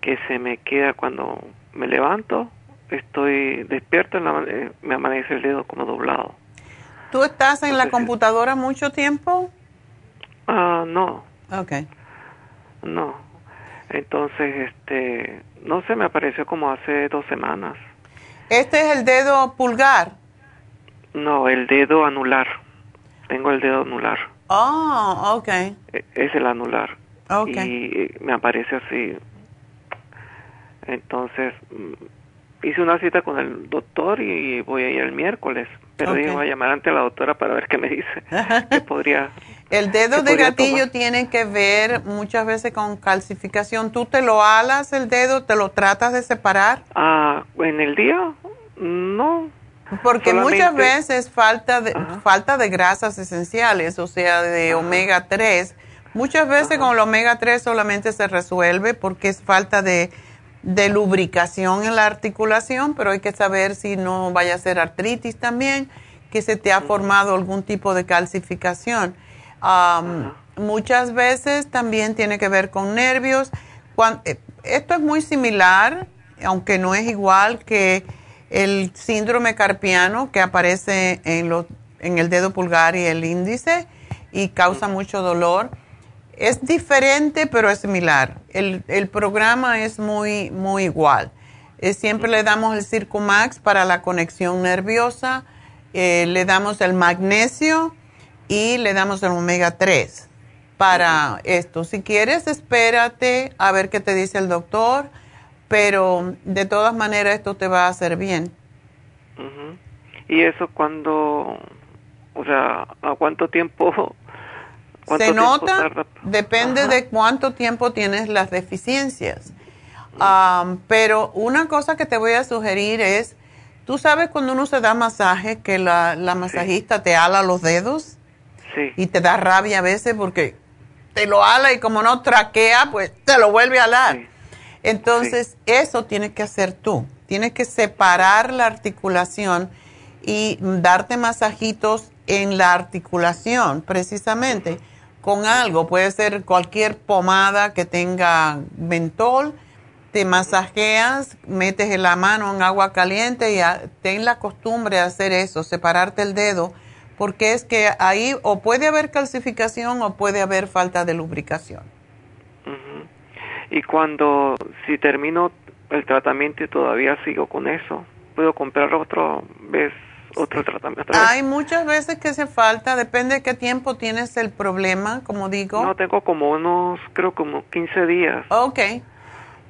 Que se me queda cuando me levanto, estoy despierto, eh, me amanece el dedo como doblado. ¿Tú estás en la computadora mucho tiempo? Ah, no. Okay. No. Entonces, este, no sé, me apareció como hace dos semanas. ¿Este es el dedo pulgar? No, el dedo anular. Tengo el dedo anular. Oh, ok. E, es el anular. Okay. Y me aparece así. Entonces, mm, hice una cita con el doctor y voy a ir el miércoles. Pero okay. voy a llamar ante la doctora para ver qué me dice. que podría. El dedo de gatillo tiene que ver muchas veces con calcificación. ¿Tú te lo alas el dedo, te lo tratas de separar? Ah, en el día, no. Porque muchas veces falta de, falta de grasas esenciales, o sea, de omega 3. Muchas veces con el omega 3 solamente se resuelve porque es falta de de lubricación en la articulación, pero hay que saber si no vaya a ser artritis también, que se te ha formado algún tipo de calcificación. Muchas veces también tiene que ver con nervios. Eh, esto es muy similar, aunque no es igual que el síndrome carpiano que aparece en, en el dedo pulgar y el índice y causa mucho dolor es diferente, pero es similar. El, programa es muy, muy igual. Eh, siempre le damos el Circumax para la conexión nerviosa, eh, le damos el magnesio y le damos el omega 3 para esto. Si quieres, espérate a ver qué te dice el doctor, pero de todas maneras esto te va a hacer bien. ¿Y eso cuando, o sea, a cuánto tiempo se nota, depende de cuánto tiempo tienes las deficiencias. pero una cosa que te voy a sugerir es, tú sabes cuando uno se da masaje que la, masajista te ala los dedos sí. y te da rabia a veces porque te lo ala y como no traquea, pues te lo vuelve a alar. Entonces, eso tienes que hacer tú. Tienes que separar la articulación y darte masajitos en la articulación, precisamente con algo, puede ser cualquier pomada que tenga mentol, te masajeas, metes la mano en agua caliente y ten la costumbre de hacer eso, separarte el dedo, porque es que ahí o puede haber calcificación o puede haber falta de lubricación. Y cuando, si termino el tratamiento y todavía sigo con eso, ¿puedo comprar otra vez otro tratamiento. Hay muchas veces que se falta, depende de qué tiempo tienes el problema, como digo. No, tengo como unos, creo como 15 días. Ok.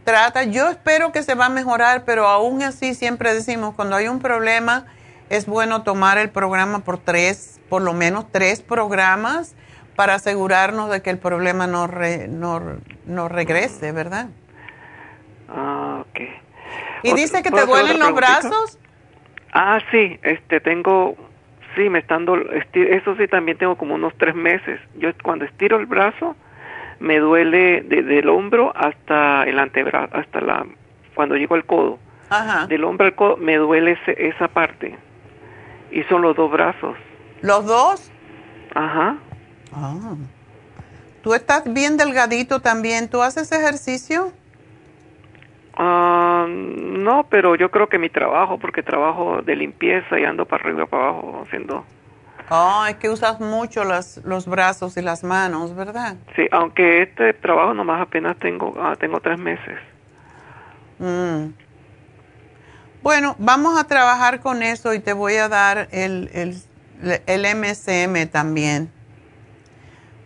Trata, yo espero que se va a mejorar, pero aún así siempre decimos, cuando hay un problema, es bueno tomar el programa por tres, por lo menos tres programas, para asegurarnos de que el problema no, no, regrese, ¿verdad? Ah, ok. ¿Y dice que te duelen los brazos? Ah, sí, este, tengo, sí, me están, eso sí, también tengo como unos tres meses. Yo cuando estiro el brazo, me duele desde el hombro hasta el antebrazo, hasta la, cuando llego al codo. Ajá. Del hombro al codo me duele esa parte. Y son los dos brazos. ¿Los dos? Ajá. Ah. ¿Tú estás bien delgadito también? ¿Tú haces ejercicio? Ah, no, pero yo creo que mi trabajo, porque trabajo de limpieza y ando para arriba, para abajo haciendo... Oh, es que usas mucho las, los brazos y las manos, ¿verdad? Sí, aunque este trabajo nomás apenas tengo, ah, tengo tres meses. Mm. Bueno, vamos a trabajar con eso y te voy a dar el, el, el MSM también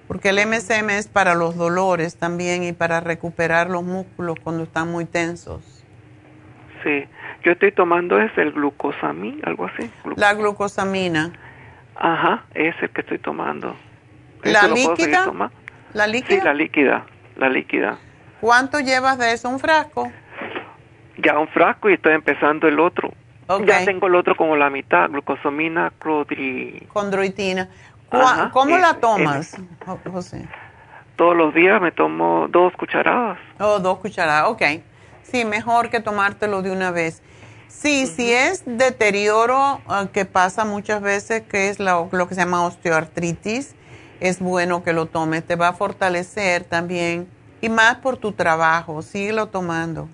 porque el MSM es para los dolores también y para recuperar los músculos cuando están muy tensos. Sí, yo estoy tomando es el glucosamina, algo así. La glucosamina. Ajá, es el que estoy tomando. ¿La líquida? ¿La líquida? Sí, la líquida, la líquida. ¿Cuánto llevas de eso? ¿Un frasco? Ya un frasco y estoy empezando el otro. Ya tengo el otro como la mitad, glucosamina, clodri... Condroitina. ¿Cómo la tomas, José? Todos los días me tomo dos cucharadas. Oh, dos cucharadas, ok. Sí, mejor que tomártelo de una vez. Sí, si es deterioro ah, que pasa muchas veces, que es lo, que se llama osteoartritis, es bueno que lo tomes, te va a fortalecer también. Y más por tu trabajo, síguelo tomando.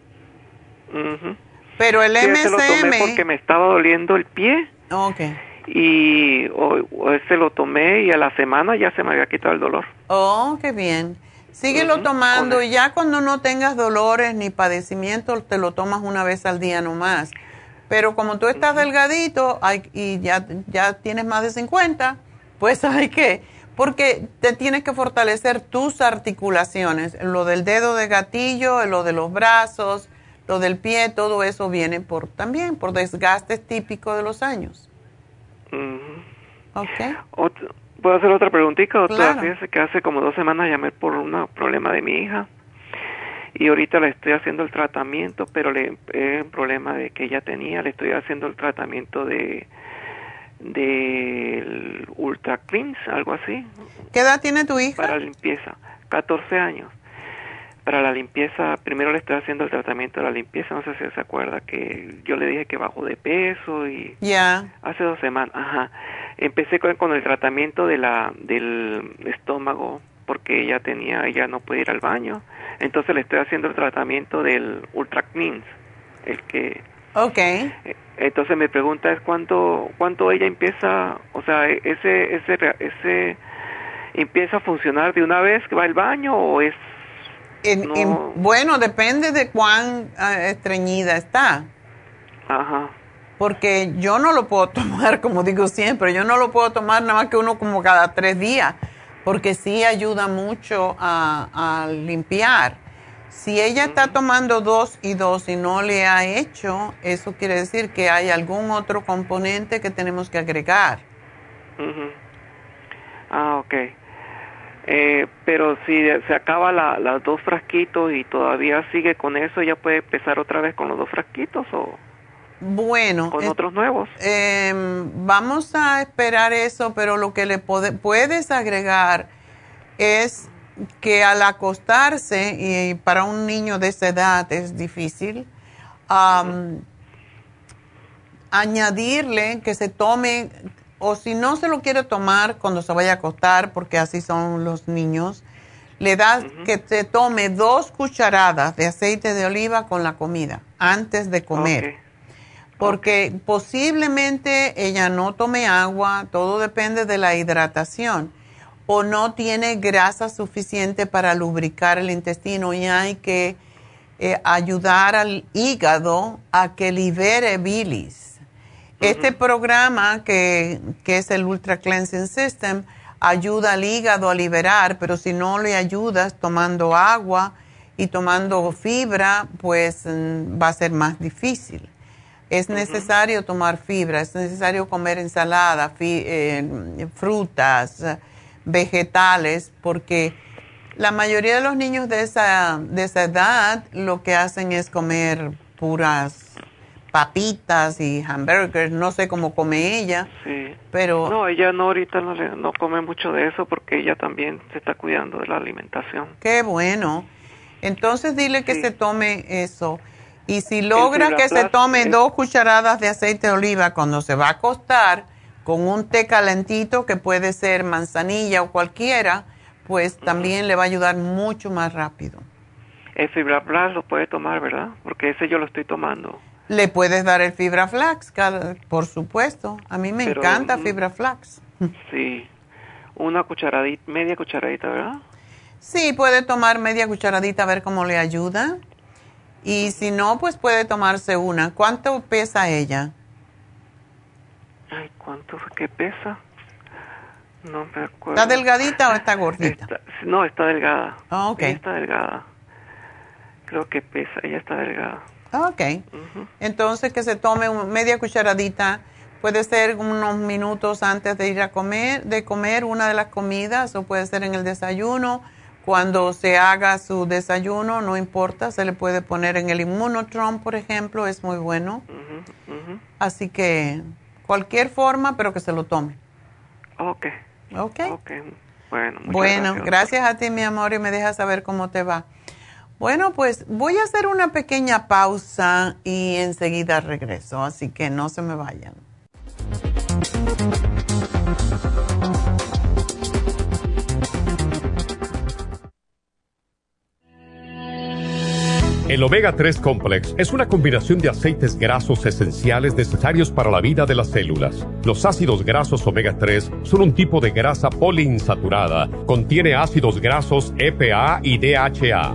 Pero el MSM... Lo tomé porque me estaba doliendo el pie. Ok y o, ese lo tomé y a la semana ya se me había quitado el dolor. Oh, qué bien. Síguelo tomando y ya cuando no tengas dolores ni padecimientos te lo tomas una vez al día nomás. Pero como tú estás delgadito hay, y ya, ya tienes más de 50, pues hay que, porque te tienes que fortalecer tus articulaciones, lo del dedo de gatillo, lo de los brazos, lo del pie, todo eso viene por también por desgastes típicos de los años. ¿Puedo hacer otra preguntita, doctora? Fíjese que hace como dos semanas llamé por un problema de mi hija y ahorita le estoy haciendo el tratamiento, pero le, es un problema de que ella tenía, le estoy haciendo el tratamiento de del Ultra Cleans, algo así. ¿Qué edad tiene tu hija? Para limpieza, 14 años. Para la limpieza, primero le estoy haciendo el tratamiento de la limpieza, no sé si se acuerda que yo le dije que bajó de peso y ya hace dos semanas, ajá. Empecé con, con el tratamiento de la del estómago porque ella tenía, ella no puede ir al baño, entonces le estoy haciendo el tratamiento del Ultra Cleans, el que Okay. Entonces mi pregunta es cuánto cuánto ella empieza, o sea, ese ese ese empieza a funcionar de una vez que va al baño o es bueno, depende de cuán ah, estreñida está. Ajá. Porque yo no lo puedo tomar, como digo siempre, yo no lo puedo tomar nada más que uno como cada tres días, porque sí ayuda mucho a, a limpiar. Si ella está tomando dos y dos y no le ha hecho, eso quiere decir que hay algún otro componente que tenemos que agregar. Ah, ok. Eh, pero si se acaba la, las dos frasquitos y todavía sigue con eso, ¿ya puede empezar otra vez con los dos frasquitos o...? Bueno. ¿Con otros nuevos? Em, vamos a esperar eso, pero lo que le puedes agregar es que al acostarse, y para un niño de esa edad es difícil, añadirle que se tome, o si no se lo quiere tomar cuando se vaya a acostar, porque así son los niños, le das que se tome dos cucharadas de aceite de oliva con la comida antes de comer. Porque posiblemente ella no tome agua, todo depende de la hidratación o no tiene grasa suficiente para lubricar el intestino y hay que eh, ayudar al hígado a que libere bilis. Este programa que, que, es el Ultra Cleansing System ayuda al hígado a liberar, pero si no le ayudas tomando agua y tomando fibra, pues mm, va a ser más difícil. Es necesario tomar fibra, es necesario comer ensalada, eh, frutas, vegetales, porque la mayoría de los niños de esa, de esa edad lo que hacen es comer puras papitas y hamburgers, no sé cómo come ella, sí. pero... No, ella no ahorita no, no come mucho de eso porque ella también se está cuidando de la alimentación. Qué bueno. Entonces dile que se tome eso. Y si logra que se tome dos cucharadas de aceite de oliva cuando se va a acostar, con un té calentito que puede ser manzanilla o cualquiera, pues también le va a ayudar mucho más rápido. El Fibra lo puede tomar, ¿verdad? Porque ese yo lo estoy tomando. Le puedes dar el Fibra Flax, por supuesto. A mí me encanta Fibra Flax. Sí, una cucharadita, media cucharadita, ¿verdad? Sí, puede tomar media cucharadita a ver cómo le ayuda. Y si no, pues puede tomarse una. ¿Cuánto pesa ella? Ay, ¿cuánto qué pesa? No me acuerdo. ¿Está delgadita o está gordita? no, está delgada. Ah, ok. está delgada. Creo que pesa, ella está delgada. Ah, ok. Entonces que se tome media cucharadita, puede ser unos minutos antes de ir a comer, de comer una de las comidas o puede ser en el desayuno. Cuando se haga su desayuno, no importa, se le puede poner en el Immunotron, por ejemplo, es muy bueno. Así que cualquier forma, pero que se lo tome. Ok. Ok. Bueno, muchas bueno gracias. gracias a ti, mi amor, y me dejas saber cómo te va. Bueno, pues voy a hacer una pequeña pausa y enseguida regreso, así que no se me vayan. El Omega 3 Complex es una combinación de aceites grasos esenciales necesarios para la vida de las células. Los ácidos grasos Omega 3 son un tipo de grasa poliinsaturada. Contiene ácidos grasos EPA y DHA,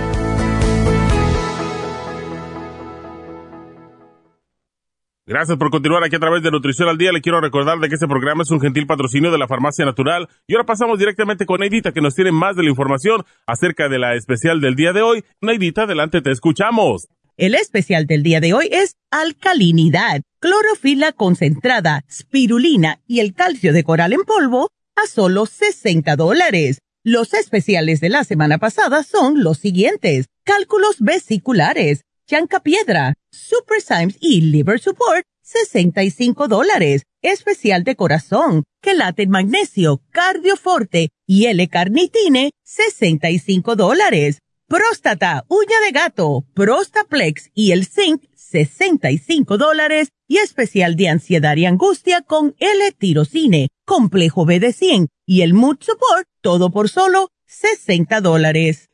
Gracias por continuar aquí a través de Nutrición al Día. Le quiero recordar de que este programa es un gentil patrocinio de la Farmacia Natural. Y ahora pasamos directamente con Neidita, que nos tiene más de la información acerca de la especial del día de hoy. Neidita, adelante, te escuchamos. El especial del día de hoy es alcalinidad, clorofila concentrada, spirulina y el calcio de coral en polvo a solo 60 dólares. Los especiales de la semana pasada son los siguientes. Cálculos vesiculares Chanca Piedra, Super Symes y Liver Support, 65 dólares. Especial de corazón, quelate magnesio, cardioforte y L-carnitine, 65 dólares. Próstata, uña de gato, Prostaplex y el zinc, 65 dólares. Y especial de ansiedad y angustia con L-tirocine, complejo B de 100 y el Mood Support, todo por solo 60 dólares.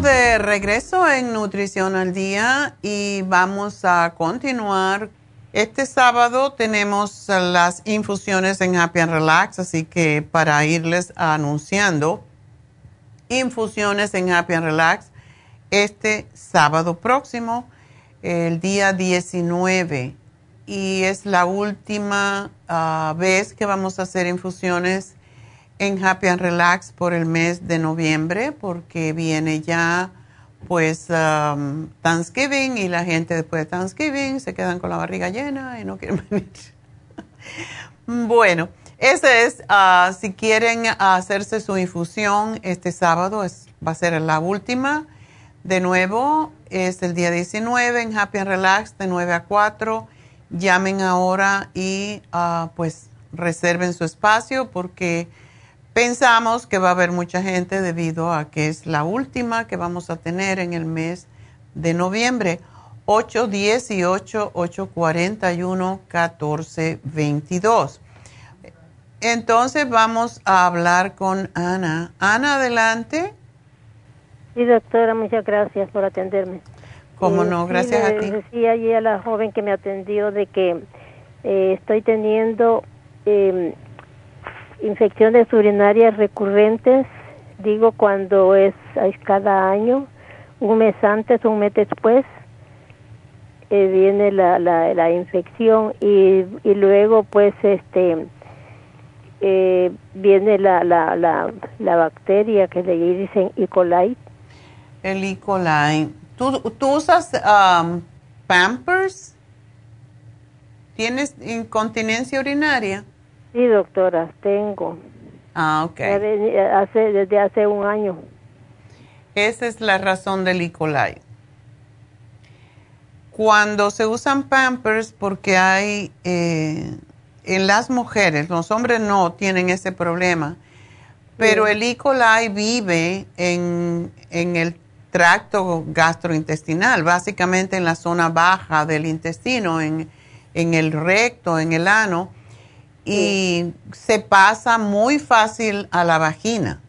De regreso en Nutrición al Día y vamos a continuar. Este sábado tenemos las infusiones en Happy and Relax, así que para irles anunciando infusiones en Happy and Relax este sábado próximo, el día 19. Y es la última ah, vez que vamos a hacer infusiones en Happy and Relax por el mes de noviembre porque viene ya pues um, Thanksgiving y la gente después de Thanksgiving se quedan con la barriga llena y no quieren venir. bueno, ese es, uh, si quieren hacerse su infusión este sábado, es, va a ser la última. De nuevo, es el día 19 en Happy and Relax de 9 a 4. Llamen ahora y uh, pues reserven su espacio porque Pensamos que va a haber mucha gente debido a que es la última que vamos a tener en el mes de noviembre. 818-841-1422. Entonces vamos a hablar con Ana. Ana, adelante. Sí, doctora, muchas gracias por atenderme. Cómo no, eh, gracias a ti. Decía allí a la joven que me atendió de que eh, estoy teniendo eh, infecciones urinarias recurrentes, digo cuando es, cada año, un mes antes, un mes después, eh, viene la, la, la infección y, luego pues este eh, viene la, la, la, la bacteria que le dicen E. coli. El E. coli. ¿Tú, tú usas um, Pampers? ¿Tienes incontinencia urinaria? Sí, doctora, tengo. Ah, ok. Hace, desde hace un año. Esa es la razón del E. coli. Cuando se usan Pampers, porque hay eh, en las mujeres, los hombres no tienen ese problema, pero el E. coli vive en, en el tracto gastrointestinal, básicamente en la zona baja del intestino, en, en el recto, en el ano, y se pasa muy fácil a la vagina,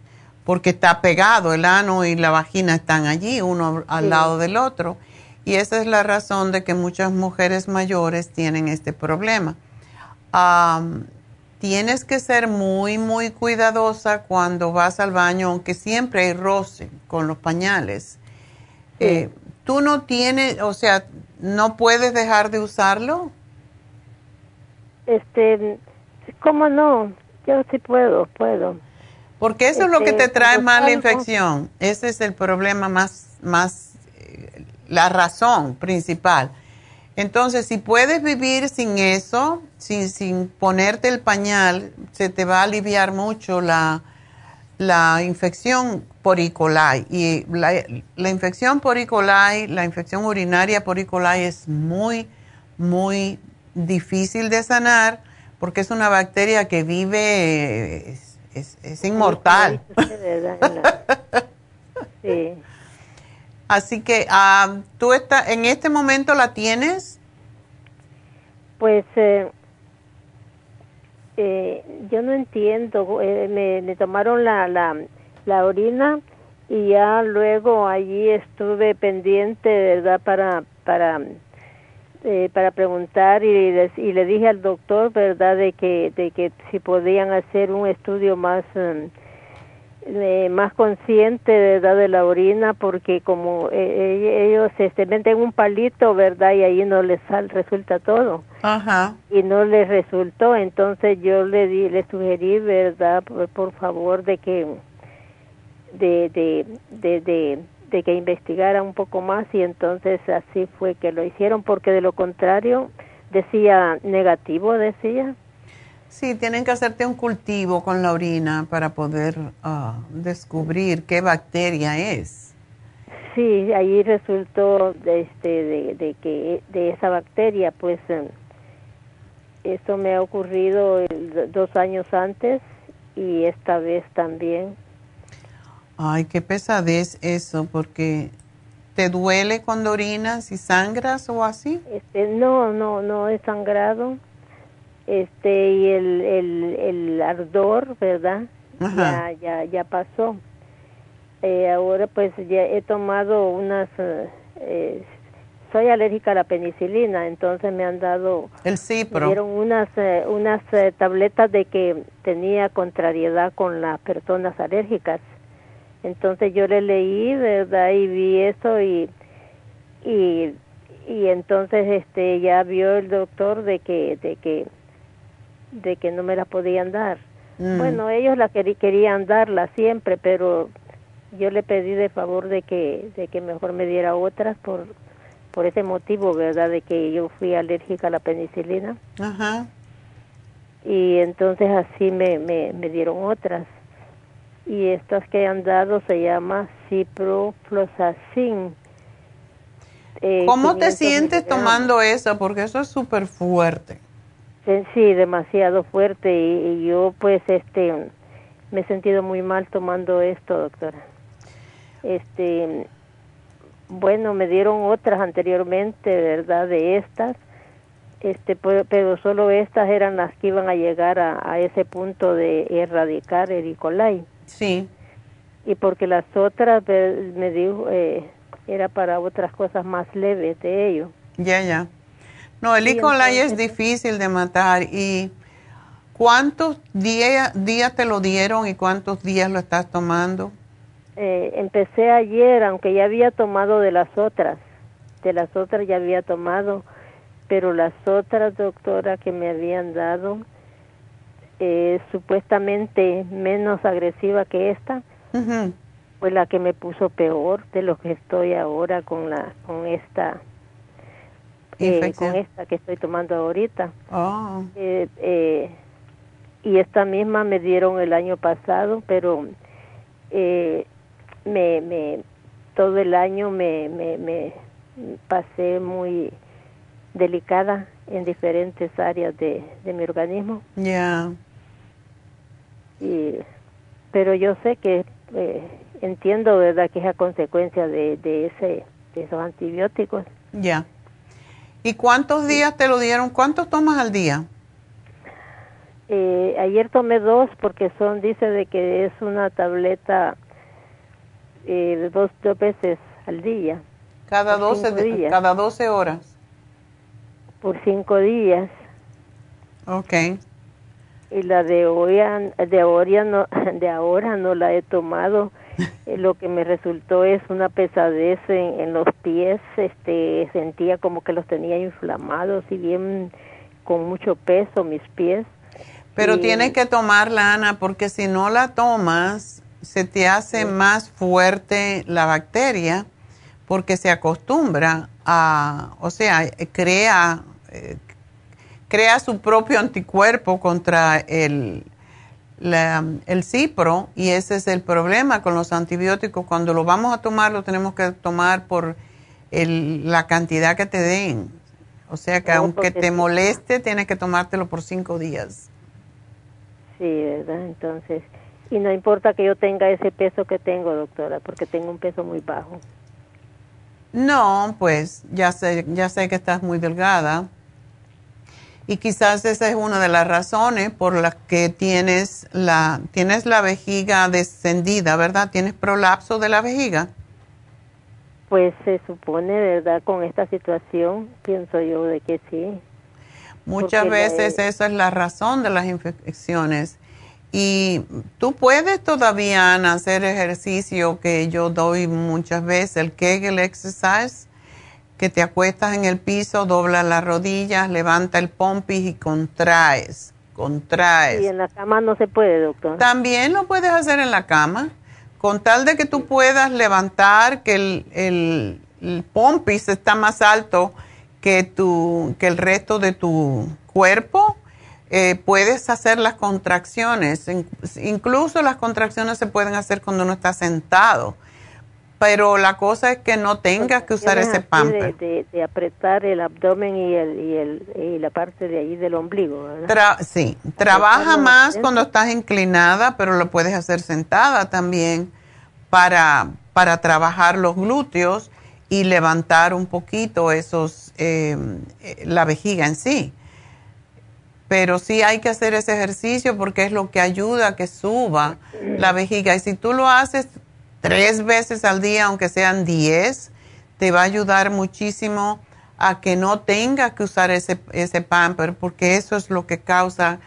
porque está pegado, el ano y la vagina están allí, uno al lado del otro, y esa es la razón de que muchas mujeres mayores tienen este problema. tienes que ser muy, muy cuidadosa cuando vas al baño, aunque siempre hay roce con los pañales. Eh, ¿Tú no tienes, o sea, no puedes dejar de usarlo? Este, ¿cómo no? Yo sí puedo, puedo. Porque eso es lo que te este, trae más la infección. Ese es el problema más, más, eh, la razón principal. Entonces, si puedes vivir sin eso, sin, sin ponerte el pañal, se te va a aliviar mucho la, la infección por E. coli. Y la, la, infección por E. coli, la infección urinaria por E. coli es muy, muy difícil de sanar porque es una bacteria que vive, es, es, inmortal. Sí. Así que, ah, ¿tú está, en este momento la tienes? Pues eh, eh, yo no entiendo, eh, me, tomaron la, la, la orina y ya luego allí estuve pendiente, ¿verdad? Para, para, eh, para preguntar y, y, le dije al doctor, ¿verdad? De que, de que si podían hacer un estudio más... Um, eh, más consciente ¿verdad? de la orina porque como eh, ellos se este, meten un palito verdad y ahí no les sal, resulta todo Ajá. y no les resultó entonces yo le di le sugerí verdad por, favor de que de de, de de de que investigara un poco más y entonces así fue que lo hicieron porque de lo contrario decía negativo decía Sí, tienen que hacerte un cultivo con la orina para poder ah, descubrir qué bacteria es. Sí, ahí resultó de, este, de, que de esa bacteria, pues eh, eso me ha ocurrido dos años antes y esta vez también. Ay, qué pesadez eso, porque ¿te duele cuando orinas y sangras o así? Este, no, no, no he sangrado este y el, el, el ardor, ¿verdad? Ya, ya, ya pasó. Eh, ahora pues ya he tomado unas, eh, soy alérgica a la penicilina, entonces me han dado, el cipro. Me dieron unas, eh, unas tabletas de que tenía contrariedad con las personas alérgicas. Entonces yo le leí, ¿verdad? Y vi eso y, y, y entonces este ya vio el doctor de que, de que de que no me la podían dar. Mm. Bueno, ellos la querían darla siempre, pero yo le pedí de favor de que, de que mejor me diera otras por, por ese motivo, ¿verdad? De que yo fui alérgica a la penicilina. Ajá. Y entonces así me, me, me dieron otras. Y estas que han dado se llama ciprofloxacin. Eh, ¿Cómo te sientes tomando eso? Porque eso es súper fuerte. Sí, demasiado fuerte y, yo pues este me he sentido muy mal tomando esto, doctora. Este bueno, me dieron otras anteriormente, ¿verdad? De estas. Este, pero solo estas eran las que iban a llegar a, ese punto de erradicar el E. Sí. Y porque las otras me dijo eh, era para otras cosas más leves de ello. Ya, ya. No, el E. coli es difícil de matar. ¿Y cuántos días te lo dieron y cuántos días lo estás tomando? Eh, empecé ayer, aunque ya había tomado de las otras. De las otras ya había tomado, pero las otras, doctora, que me habían dado, eh, supuestamente menos agresiva que esta, fue la que me puso peor de lo que estoy ahora con la con esta eh, con esta que estoy tomando ahorita. Oh. Eh, eh, y esta misma me dieron el año pasado, pero me, me todo el año me, me, me pasé muy delicada en diferentes áreas de, mi organismo. Ya. Y pero yo sé que eh, entiendo, ¿verdad?, que es a consecuencia de, de, ese, de esos antibióticos. Ya. ¿Y cuántos días te lo dieron? ¿Cuántos tomas al día? Eh, ayer tomé dos porque son, dice de que es una tableta eh, dos, dos veces al día. Cada 12, días. cada 12 horas. Por cinco días. Ok y la de hoy de ahora no de ahora no la he tomado. Lo que me resultó es una pesadez en, los pies este sentía como que los tenía inflamados y bien con mucho peso mis pies. Pero tienes que tomarla Ana porque si no la tomas se te hace más fuerte la bacteria porque se acostumbra a o sea crea eh, crea su propio anticuerpo contra el, el cipro y ese es el problema con los antibióticos. Cuando lo vamos a tomar, lo tenemos que tomar por el, la cantidad que te den. O sea que aunque te moleste, tienes que tomártelo por cinco días. Sí, ¿verdad? Entonces, y no importa que yo tenga ese peso que tengo, doctora, porque tengo un peso muy bajo. No, pues ya sé, ya sé que estás muy delgada y quizás esa es una de las razones por las que tienes la, tienes la vejiga descendida, ¿verdad? ¿Tienes prolapso de la vejiga? Pues se supone, ¿verdad? Con esta situación, pienso yo de que sí. Muchas veces esa es la razón de las infecciones. Y tú puedes todavía hacer ejercicio que yo doy muchas veces, el Kegel exercise que te acuestas en el piso, doblas las rodillas, levanta el pompis y contraes, contraes. Y en la cama no se puede, doctor. También lo puedes hacer en la cama, con tal de que tú puedas levantar, que el, el, pompis está más alto que, tu, que el resto de tu cuerpo, eh, puedes hacer las contracciones. Incluso las contracciones se pueden hacer cuando uno está sentado pero la cosa es que no tengas que usar ese pamper. De, de, apretar el abdomen y, el, y, el, y la parte de ahí del ombligo, sí, trabaja más cuando estás inclinada, pero lo puedes hacer sentada también para, para trabajar los glúteos y levantar un poquito esos, em, eh, la vejiga en sí. Pero sí hay que hacer ese ejercicio porque es lo que ayuda a que suba la vejiga. Y si tú lo haces tres veces al día, aunque sean diez, te va a ayudar muchísimo a que no tengas que usar ese, ese pamper, porque eso es lo que causa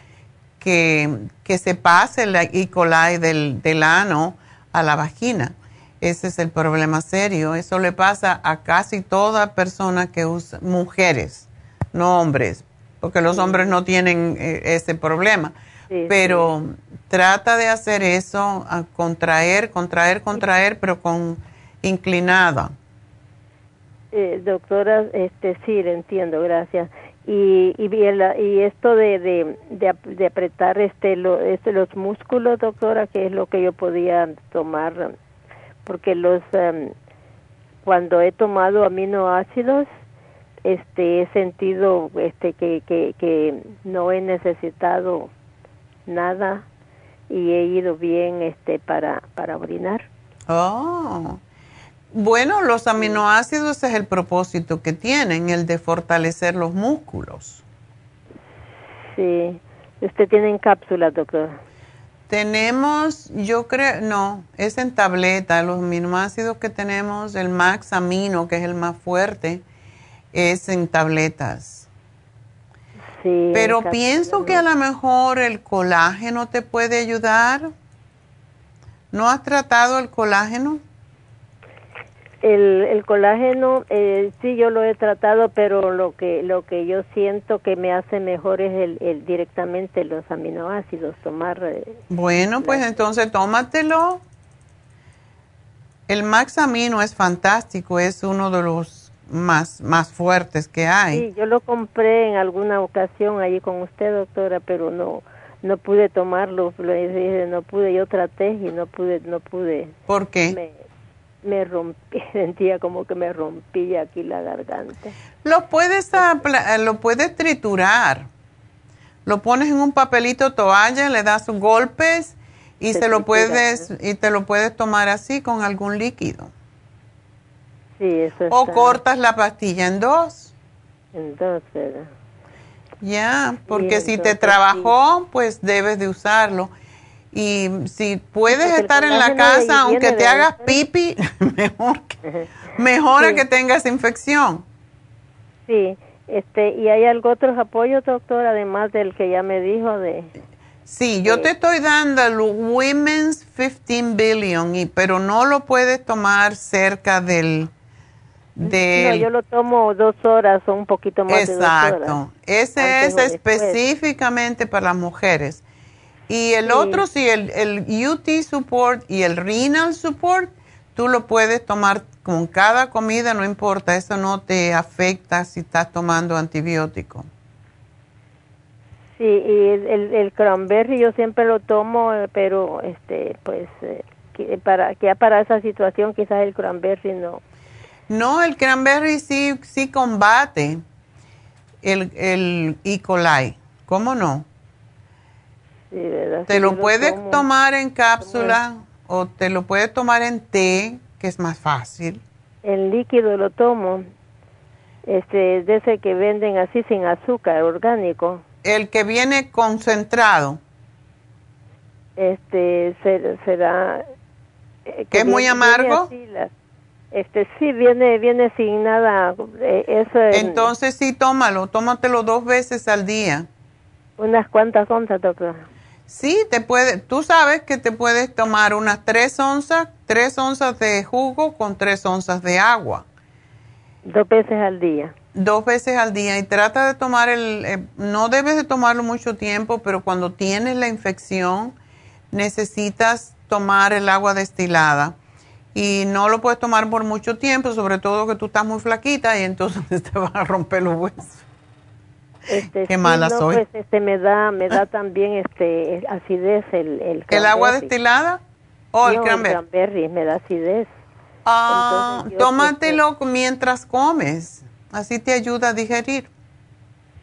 que, se pase la E. coli del, del ano a la vagina. Ese es el problema serio. Eso le pasa a casi toda persona que usa, mujeres, no hombres, porque los hombres no tienen eh, ese problema pero trata de hacer eso, a contraer, contraer, contraer, pero con inclinada. Eh, doctora, este sí, le entiendo, gracias. Y, y, y esto de, de, de, apretar este, lo, este, los músculos, doctora, que es lo que yo podía tomar, porque los em, cuando he tomado aminoácidos, este, he sentido este, que, que, que no he necesitado nada y he ido bien este para para orinar. Oh. Bueno, los aminoácidos es el propósito que tienen, el de fortalecer los músculos. Sí. ¿Usted tiene en cápsulas, doctor? Tenemos, yo creo, no, es en tableta. Los aminoácidos que tenemos, el Max Amino, que es el más fuerte, es en tabletas. Pero pienso que a lo mejor el colágeno te puede ayudar. ¿No has tratado el colágeno? El, el colágeno, eh, sí, yo lo he tratado, pero lo que lo que yo siento que me hace mejor es el, el directamente los aminoácidos, tomar. Eh, bueno, pues entonces tómatelo. El Max Amino es fantástico, es uno de los más, más fuertes que hay. Sí, yo lo compré en alguna ocasión allí con usted, doctora, pero no no pude tomarlo, no pude, yo traté y no pude, no pude. ¿Por qué? me rompí, sentía como que me rompía aquí la garganta. Lo puedes, lo puedes triturar. Lo pones en un papelito toalla, le das golpes y se, lo puedes y te lo puedes tomar así con algún líquido. Sí, eso O cortas la pastilla en dos. En dos, ¿verdad? Ya, porque si te trabajó, pues debes de usarlo. Y si puedes estar en la casa, aunque te hagas pipi, mejor que, mejor que tengas infección. Sí, este, ¿y hay algo otros apoyos, doctor, además del que ya me dijo de... Sí, yo te estoy dando el Women's 15 Billion, y, pero no lo puedes tomar cerca del... no, yo lo tomo dos horas o un poquito más Exacto. de dos horas. Ese es específicamente para las mujeres. Y el otro, sí, el, el UT Support y el Renal Support, tú lo puedes tomar con cada comida, no importa, eso no te afecta si estás tomando antibiótico. Sí, y el, el, cranberry yo siempre lo tomo, pero este, pues, eh, para, que para esa situación quizás el cranberry no. No, el cranberry sí, sí combate el, el E. coli, ¿cómo no? Sí, ¿verdad? Te lo puedes tomar en cápsula o te lo puedes tomar en té que es más fácil. El líquido lo tomo, este, de ese que venden así sin azúcar, orgánico. El que viene concentrado. Este, será... Eh, ¿Que es muy amargo? Este, sí, viene, viene sin nada. Eh, eso Entonces sí, tómalo, tómatelo dos veces al día. Unas cuantas onzas, doctor. Sí, te puede, tú sabes que te puedes tomar unas tres onzas, tres onzas de jugo con tres onzas de agua. Dos veces al día. Dos veces al día y trata de tomar el, eh, no debes de tomarlo mucho tiempo, pero cuando tienes la infección necesitas tomar el agua destilada y no lo puedes tomar por mucho tiempo, sobre todo que tú estás muy flaquita y entonces te van a romper los huesos. Este, Qué mala soy. Pues, este, me da, me da también este, acidez el, el ¿El agua destilada o el cranberry? me da acidez. Ah, tómatelo mientras comes, así te ayuda a digerir.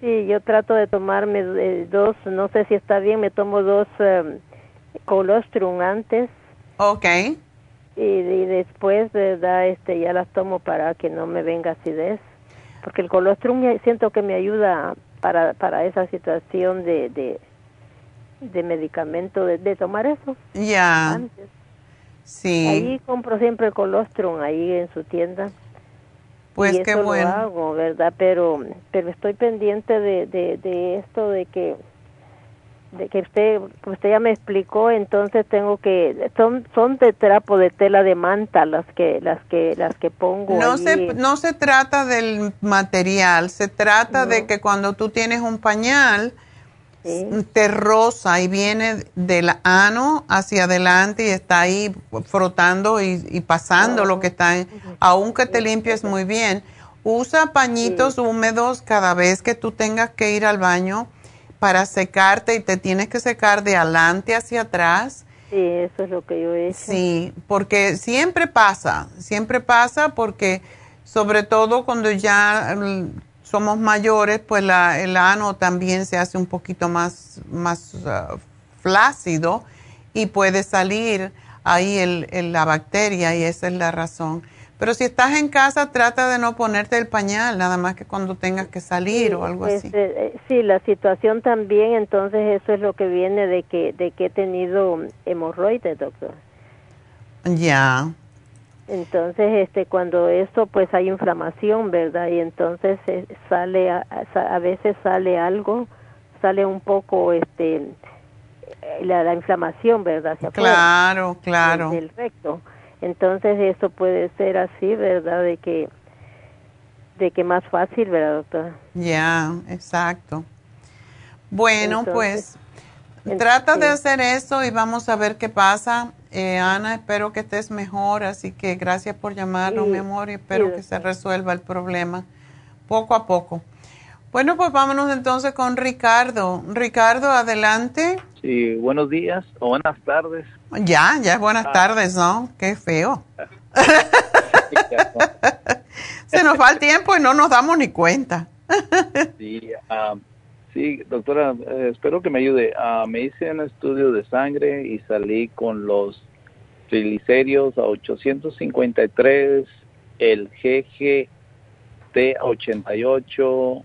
Sí, yo trato de tomarme eh, dos, no sé si está bien, me tomo dos um, colostrum antes. Ok. Y, y después, ¿verdad? Este, ya las tomo para que no me venga acidez. Porque el colostrum siento que me ayuda para, para esa situación de, de, de medicamento, de, tomar eso. Ya. Sí. Ahí compro siempre colostrum, ahí en su tienda. Pues y qué eso bueno. Lo hago, ¿verdad? Pero, pero estoy pendiente de, de, de esto de que de que usted usted ya me explicó entonces tengo que son son de trapo de tela de manta las que las que las que pongo no se no se trata del material se trata de que cuando tú tienes un pañal te rosa y viene del ano hacia adelante y está ahí frotando y, pasando lo que está en, aunque te limpies muy bien. Usa pañitos húmedos cada vez que tú tengas que ir al baño para secarte y te tienes que secar de adelante hacia atrás. Sí, eso es lo que yo he hecho. Sí, porque siempre pasa, siempre pasa porque sobre todo cuando ya mm, somos mayores, pues la, el ano también se hace un poquito más, más uh, flácido y puede salir ahí el, la bacteria y esa es la razón. Pero si estás en casa, trata de no ponerte el pañal, nada más que cuando tengas que salir o algo así. Este, eh, sí, la situación también, entonces eso es lo que viene de que, de que he tenido hemorroides, doctor. Ya. Entonces, este, cuando eso, pues hay inflamación, ¿verdad? Y entonces eh, sale, a, a, veces sale algo, sale un poco, este, la, la inflamación, ¿verdad? Hacia claro, claro. Del recto. Entonces eso puede ser así, ¿verdad? De que de que más fácil, ¿verdad, doctora? Ya, exacto. Bueno, pues trata de hacer eso y vamos a ver qué pasa. Eh, Ana, espero que estés mejor, así que gracias por llamarnos, mi amor, y espero que se resuelva el problema poco a poco. Bueno, pues vámonos entonces con Ricardo. Ricardo, adelante. Sí, buenos días o buenas tardes. Ya, ya es buenas tardes, ¿no? Qué feo. Se nos va el tiempo y no nos damos ni cuenta. sí, ah, sí, doctora, eh, espero que me ayude. Ah, me hice un estudio de sangre y salí con los triglicéridos a 853, el GGT a 88,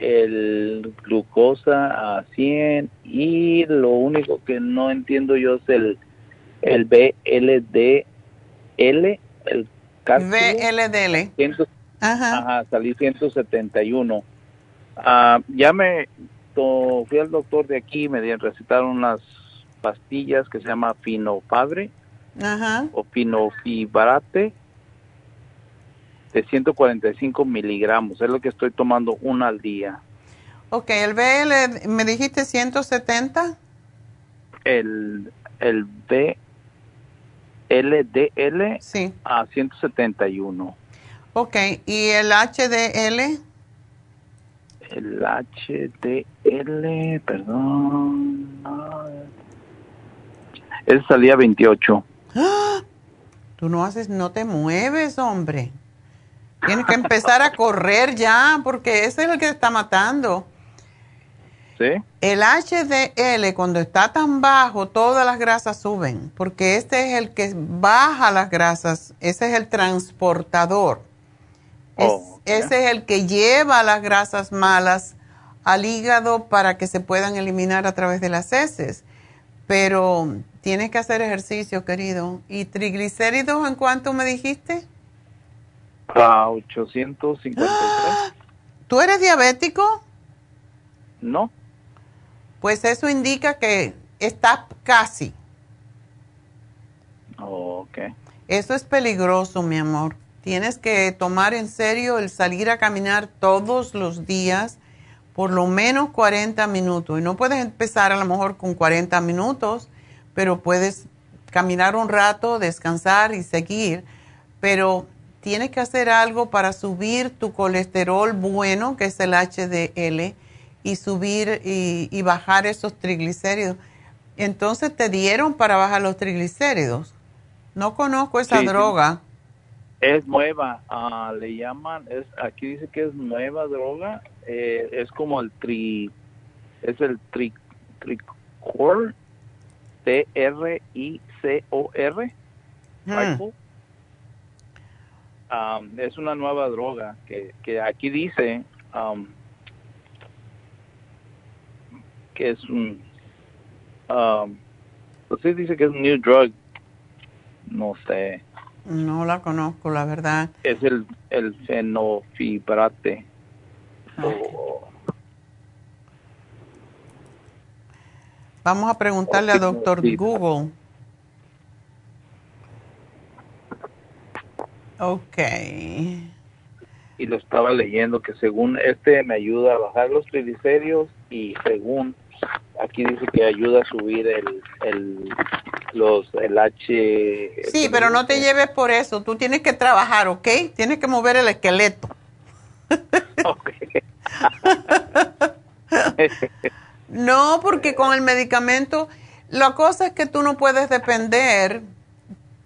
el glucosa a 100 y lo único que no entiendo yo es el, el BLDL, el BLDL. ajá. ajá, salí 171. Ah, ya me fui al doctor de aquí, me recetaron unas pastillas que se llama Finofabre ajá. o Finofibrate de 145 miligramos. Es lo que estoy tomando una al día. Ok, el BL, ¿me dijiste 170? El, el BLDL sí. a 171. Ok, ¿y el HDL? El HDL, perdón. Ese salía 28. ¡Ah! Tú no haces, no te mueves, hombre. Tienes que empezar a correr ya, porque ese es el que te está matando. ¿Sí? El HDL, cuando está tan bajo, todas las grasas suben, porque este es el que baja las grasas, ese es el transportador. Oh, ese es el que lleva las grasas malas al hígado para que se puedan eliminar a través de las heces. Pero tienes que hacer ejercicio, querido. ¿Y triglicéridos en cuánto me dijiste? A 853. ¿Tú eres diabético? No. Pues eso indica que está casi. ok. Eso es peligroso, mi amor. Tienes que tomar en serio el salir a caminar todos los días por lo menos 40 minutos. Y no puedes empezar a lo mejor con 40 minutos, pero puedes caminar un rato, descansar y seguir. Pero tienes que hacer algo para subir tu colesterol bueno, que es el HDL, y subir y, bajar esos triglicéridos. Entonces te dieron para bajar los triglicéridos. No conozco esa droga. Es nueva, ah, le llaman, es, aquí dice que es nueva droga, eh, es como el tri, es el tri, tricor, T-R-I-C-O-R, Um, es una nueva droga que, que aquí dice um, que es un um, pues sí dice que es un new drug. No sé. No la conozco la verdad. Es el el fenofibrate. Vamos a preguntarle a doctor Google Ok. Y lo estaba leyendo que según este me ayuda a bajar los triglicéridos y según aquí dice que ayuda a subir el, el los el H. Sí, pero no te lleves por eso. Tú tienes que trabajar, ¿ok? Tienes que mover el esqueleto. no, porque con el medicamento, la cosa es que tú no puedes depender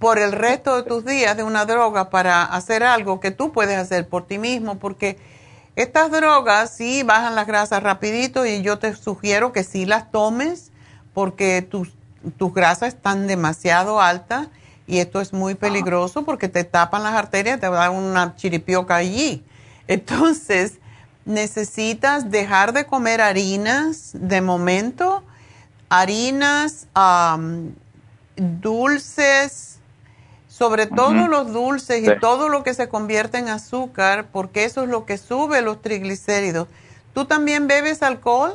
por el resto de tus días de una droga para hacer algo que tú puedes hacer por ti mismo, porque estas drogas sí bajan las grasas rapidito y yo te sugiero que sí las tomes porque tus, tus grasas están demasiado altas y esto es muy peligroso porque te tapan las arterias, te va a dar una chiripioca allí. Entonces, necesitas dejar de comer harinas de momento, harinas, dulces, sobre todo los dulces y todo lo que se convierte en azúcar, porque eso es lo que sube los triglicéridos. ¿Tú también bebes alcohol?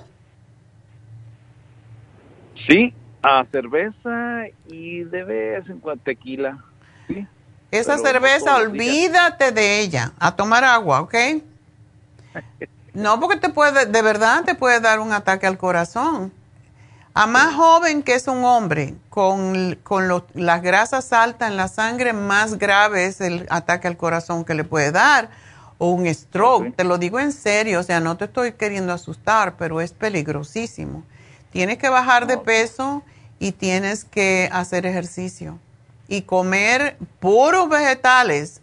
Sí, a cerveza y de vez en cuando tequila. Esa cerveza, olvídate de ella, a tomar agua, ¿ok? No, porque te puede, de verdad te puede dar un ataque al corazón. A más joven que es un hombre con, las grasas altas en la sangre, más grave es el ataque al corazón que le puede dar o un stroke. Te lo digo en serio, o sea, no te estoy queriendo asustar, pero es peligrosísimo. Tienes que bajar de peso y tienes que hacer ejercicio. y comer puros vegetales.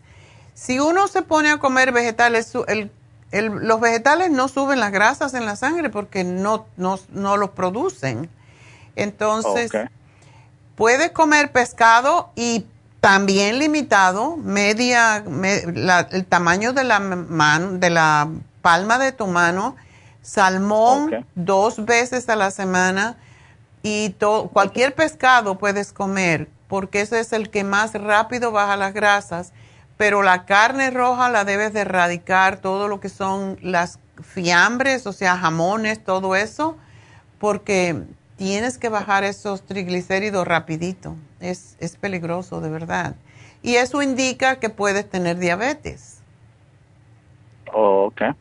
Si uno se pone a comer vegetales, los vegetales no suben las grasas en la sangre porque no, no, los producen. Entonces, puedes comer pescado y también limitado, media, el tamaño de la, mano, de la palma de tu mano, salmón dos veces a la semana y cualquier pescado puedes comer porque ese es el que más rápido baja las grasas, pero la carne roja la debes de erradicar, todo lo que son las fiambres, o sea, jamones, todo eso, porque tienes que bajar esos triglicéridos rapidito. Es, es peligroso, de verdad. Y eso indica que puedes tener diabetes. Oh, ok.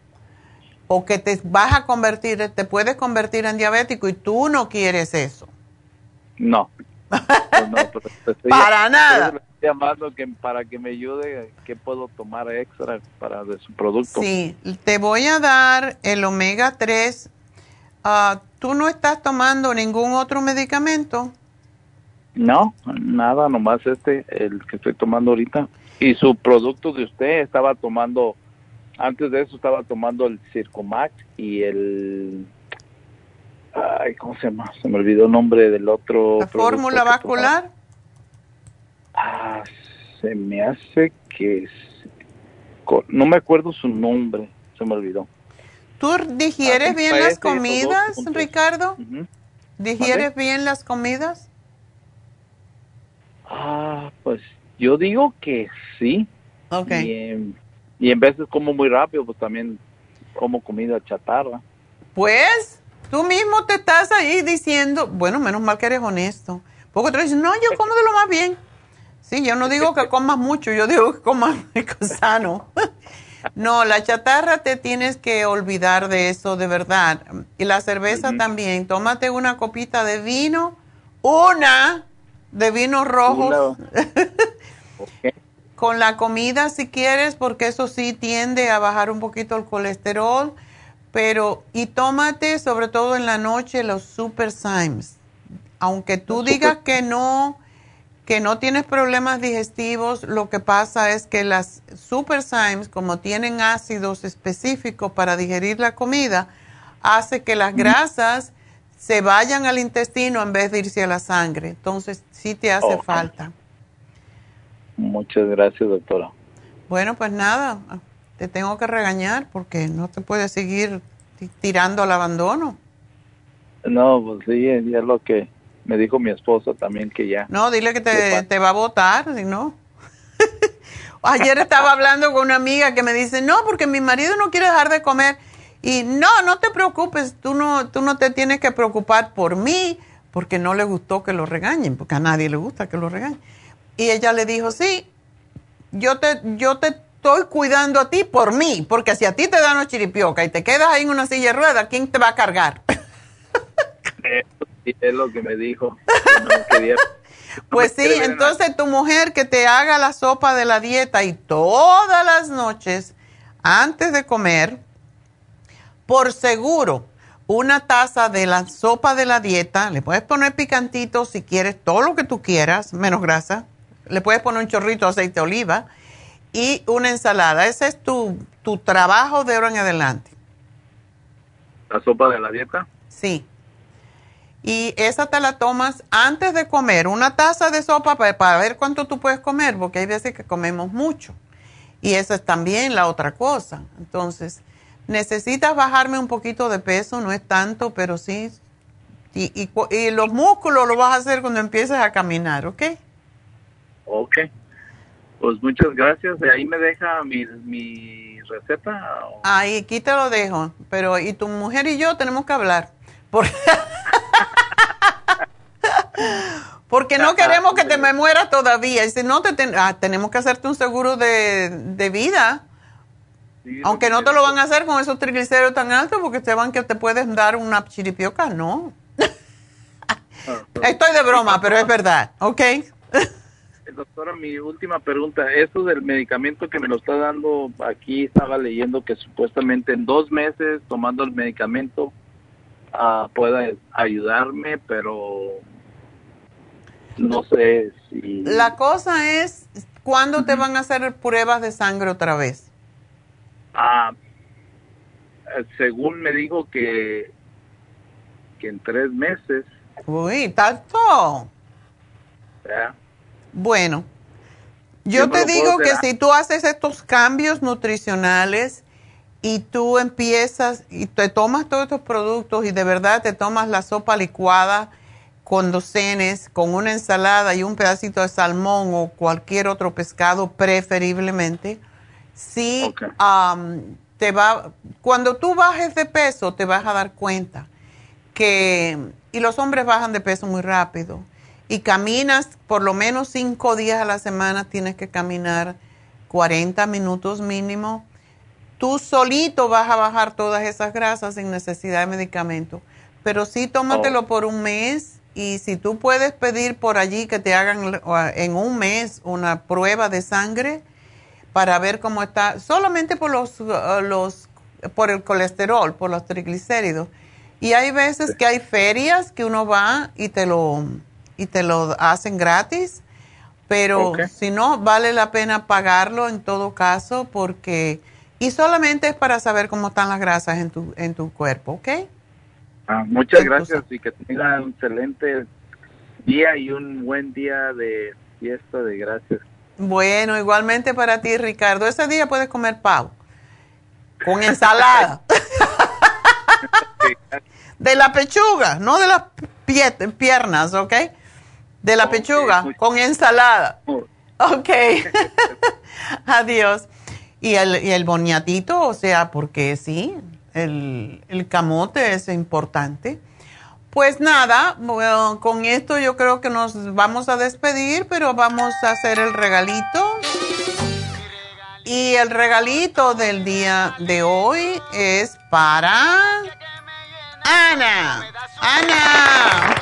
O que te vas a convertir, te puedes convertir en diabético y tú no quieres eso. No. Para nada. Estoy llamando que, para que me ayude, ¿qué puedo tomar extra para de su producto? Sí, te voy a dar el omega 3 Ah, ¿Tú no estás tomando ningún otro medicamento? No, nada, nomás este, el que estoy tomando ahorita. Y su producto de usted estaba tomando, antes de eso estaba tomando el Circumax y el... Ay, ¿cómo se llama? Se me olvidó el nombre del otro. ¿La fórmula vascular? Ah, se me hace que... No me acuerdo su nombre, se me olvidó. ¿Tú digieres ah, bien las comidas, Ricardo? ¿Digieres bien las comidas? Ah, pues yo digo que sí. Ok. Y en, veces como muy rápido, pues también como comida chatarra. Pues tú mismo te estás ahí diciendo, bueno, menos mal que eres honesto. Porque tú dices, no, yo como de lo más bien. Sí, yo no digo que comas mucho, yo digo que comas sano. No, la chatarra te tienes que olvidar de eso de verdad. Y la cerveza también. Tómate una copita de vino, una de vino rojo. Con la comida si quieres, porque eso sí tiende a bajar un poquito el colesterol. Pero, y tómate sobre todo en la noche los Super Symes. Aunque tú digas que no que no tienes problemas digestivos, lo que pasa es que las superzymes, como tienen ácidos específicos para digerir la comida, hace que las grasas se vayan al intestino en vez de irse a la sangre. Entonces, sí te hace falta. Muchas gracias, doctora. Bueno, pues nada, te tengo que regañar porque no te puedes seguir tirando al abandono. No, pues sí, es lo que me dijo mi esposa también que ya. No, dile que te, va a votar, si no. Ayer estaba hablando con una amiga que me dice, no, porque mi marido no quiere dejar de comer. Y no, no te preocupes, tú no, tú no te tienes que preocupar por mí, porque no le gustó que lo regañen, porque a nadie le gusta que lo regañen. Y ella le dijo, sí, yo te, yo te estoy cuidando a ti por mí, porque si a ti te dan una chiripioca y te quedas ahí en una silla de ruedas, ¿quién te va a cargar? Y es lo que me dijo. pues sí, entonces tu mujer que te haga la sopa de la dieta y todas las noches, antes de comer, por seguro, una taza de la sopa de la dieta, le puedes poner picantito si quieres, todo lo que tú quieras, menos grasa, le puedes poner un chorrito de aceite de oliva y una ensalada. Ese es tu, tu trabajo de ahora en adelante. ¿La sopa de la dieta? Sí y esa te la tomas antes de comer, una taza de sopa para, ver cuánto tú puedes comer, porque hay veces que comemos mucho. Y esa es también la otra cosa. Entonces, necesitas bajarme un poquito de peso, no es tanto, pero sí. Y, y, los músculos lo vas a hacer cuando empieces a caminar, ¿ok? Ok. Pues muchas gracias. Ahí me deja mi, mi receta. Ahí, aquí te lo dejo. Pero, y tu mujer y yo tenemos que hablar. Porque... Porque no queremos que te me mueras todavía. Y si no, te ah, tenemos que hacerte un seguro de, vida. Aunque no te lo van a hacer con esos triglicéridos tan altos porque te van que te puedes dar una chiripioca, no. Estoy de broma, pero es verdad, ¿ok? Doctora, mi última pregunta. Eso del medicamento que me lo está dando, aquí estaba leyendo que supuestamente en dos meses tomando el medicamento uh, pueda ayudarme, pero no sé si... La cosa es, ¿cuándo te van a hacer pruebas de sangre otra vez? Ah, según me dijo que, que en tres meses. Uy, tanto. Bueno, yo te digo que si tú haces estos cambios nutricionales y tú empiezas y te tomas todos estos productos y de verdad te tomas la sopa licuada con docenes, con una ensalada y un pedacito de salmón o cualquier otro pescado preferiblemente, sí te va, cuando tú bajes de peso te vas a dar cuenta que, y los hombres bajan de peso muy rápido, y caminas por lo menos cinco días a la semana, tienes que caminar 40 minutos mínimo, tú solito vas a bajar todas esas grasas sin necesidad de medicamento. Pero sí tómatelo oh. por un mes y si tú puedes pedir por allí que te hagan en un mes una prueba de sangre para ver cómo está, solamente por los, uh, los por el colesterol, por los triglicéridos. Y hay veces que hay ferias que uno va y te lo y te lo hacen gratis, pero si no, vale la pena pagarlo en todo caso porque, y solamente es para saber cómo están las grasas en tu, en tu cuerpo, ¿ok? Ah, muchas gracias y que tenga un excelente día y un buen día de fiesta de gracias. Bueno, igualmente para ti, Ricardo. Ese día puedes comer pavo con ensalada. de la pechuga, no de las piernas, ¿ok? De la pechuga con ensalada. Ok. Adiós. Y el, y el boniatito, o sea, porque sí, el, el camote es importante. Pues nada, con esto yo creo que nos vamos a despedir, pero vamos a hacer el regalito. Y el regalito del día de hoy es para Ana. Ana.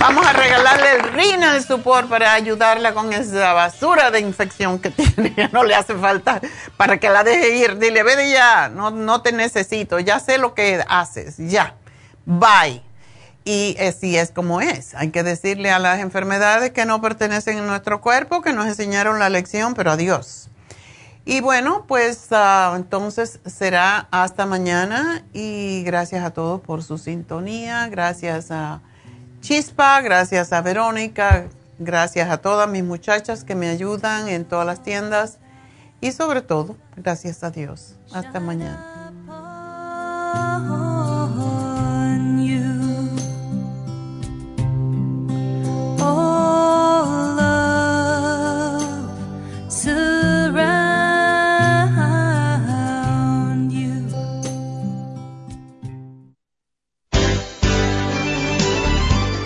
Vamos a regalarle el Renal Support para ayudarla con esa basura de infección que tiene. No le hace falta para que la deje ir. Dile, ve ya, no, no te necesito. Ya sé lo que haces. Ya. Bye. Y así es como es. Hay que decirle a las enfermedades que no pertenecen a nuestro cuerpo, que nos enseñaron la lección, pero adiós. Y bueno, pues ah, entonces será hasta mañana y gracias a todos por su sintonía, gracias a Chispa, gracias a Verónica, gracias a todas mis muchachas que me ayudan en todas las tiendas y sobre todo, gracias a Dios. Hasta mañana.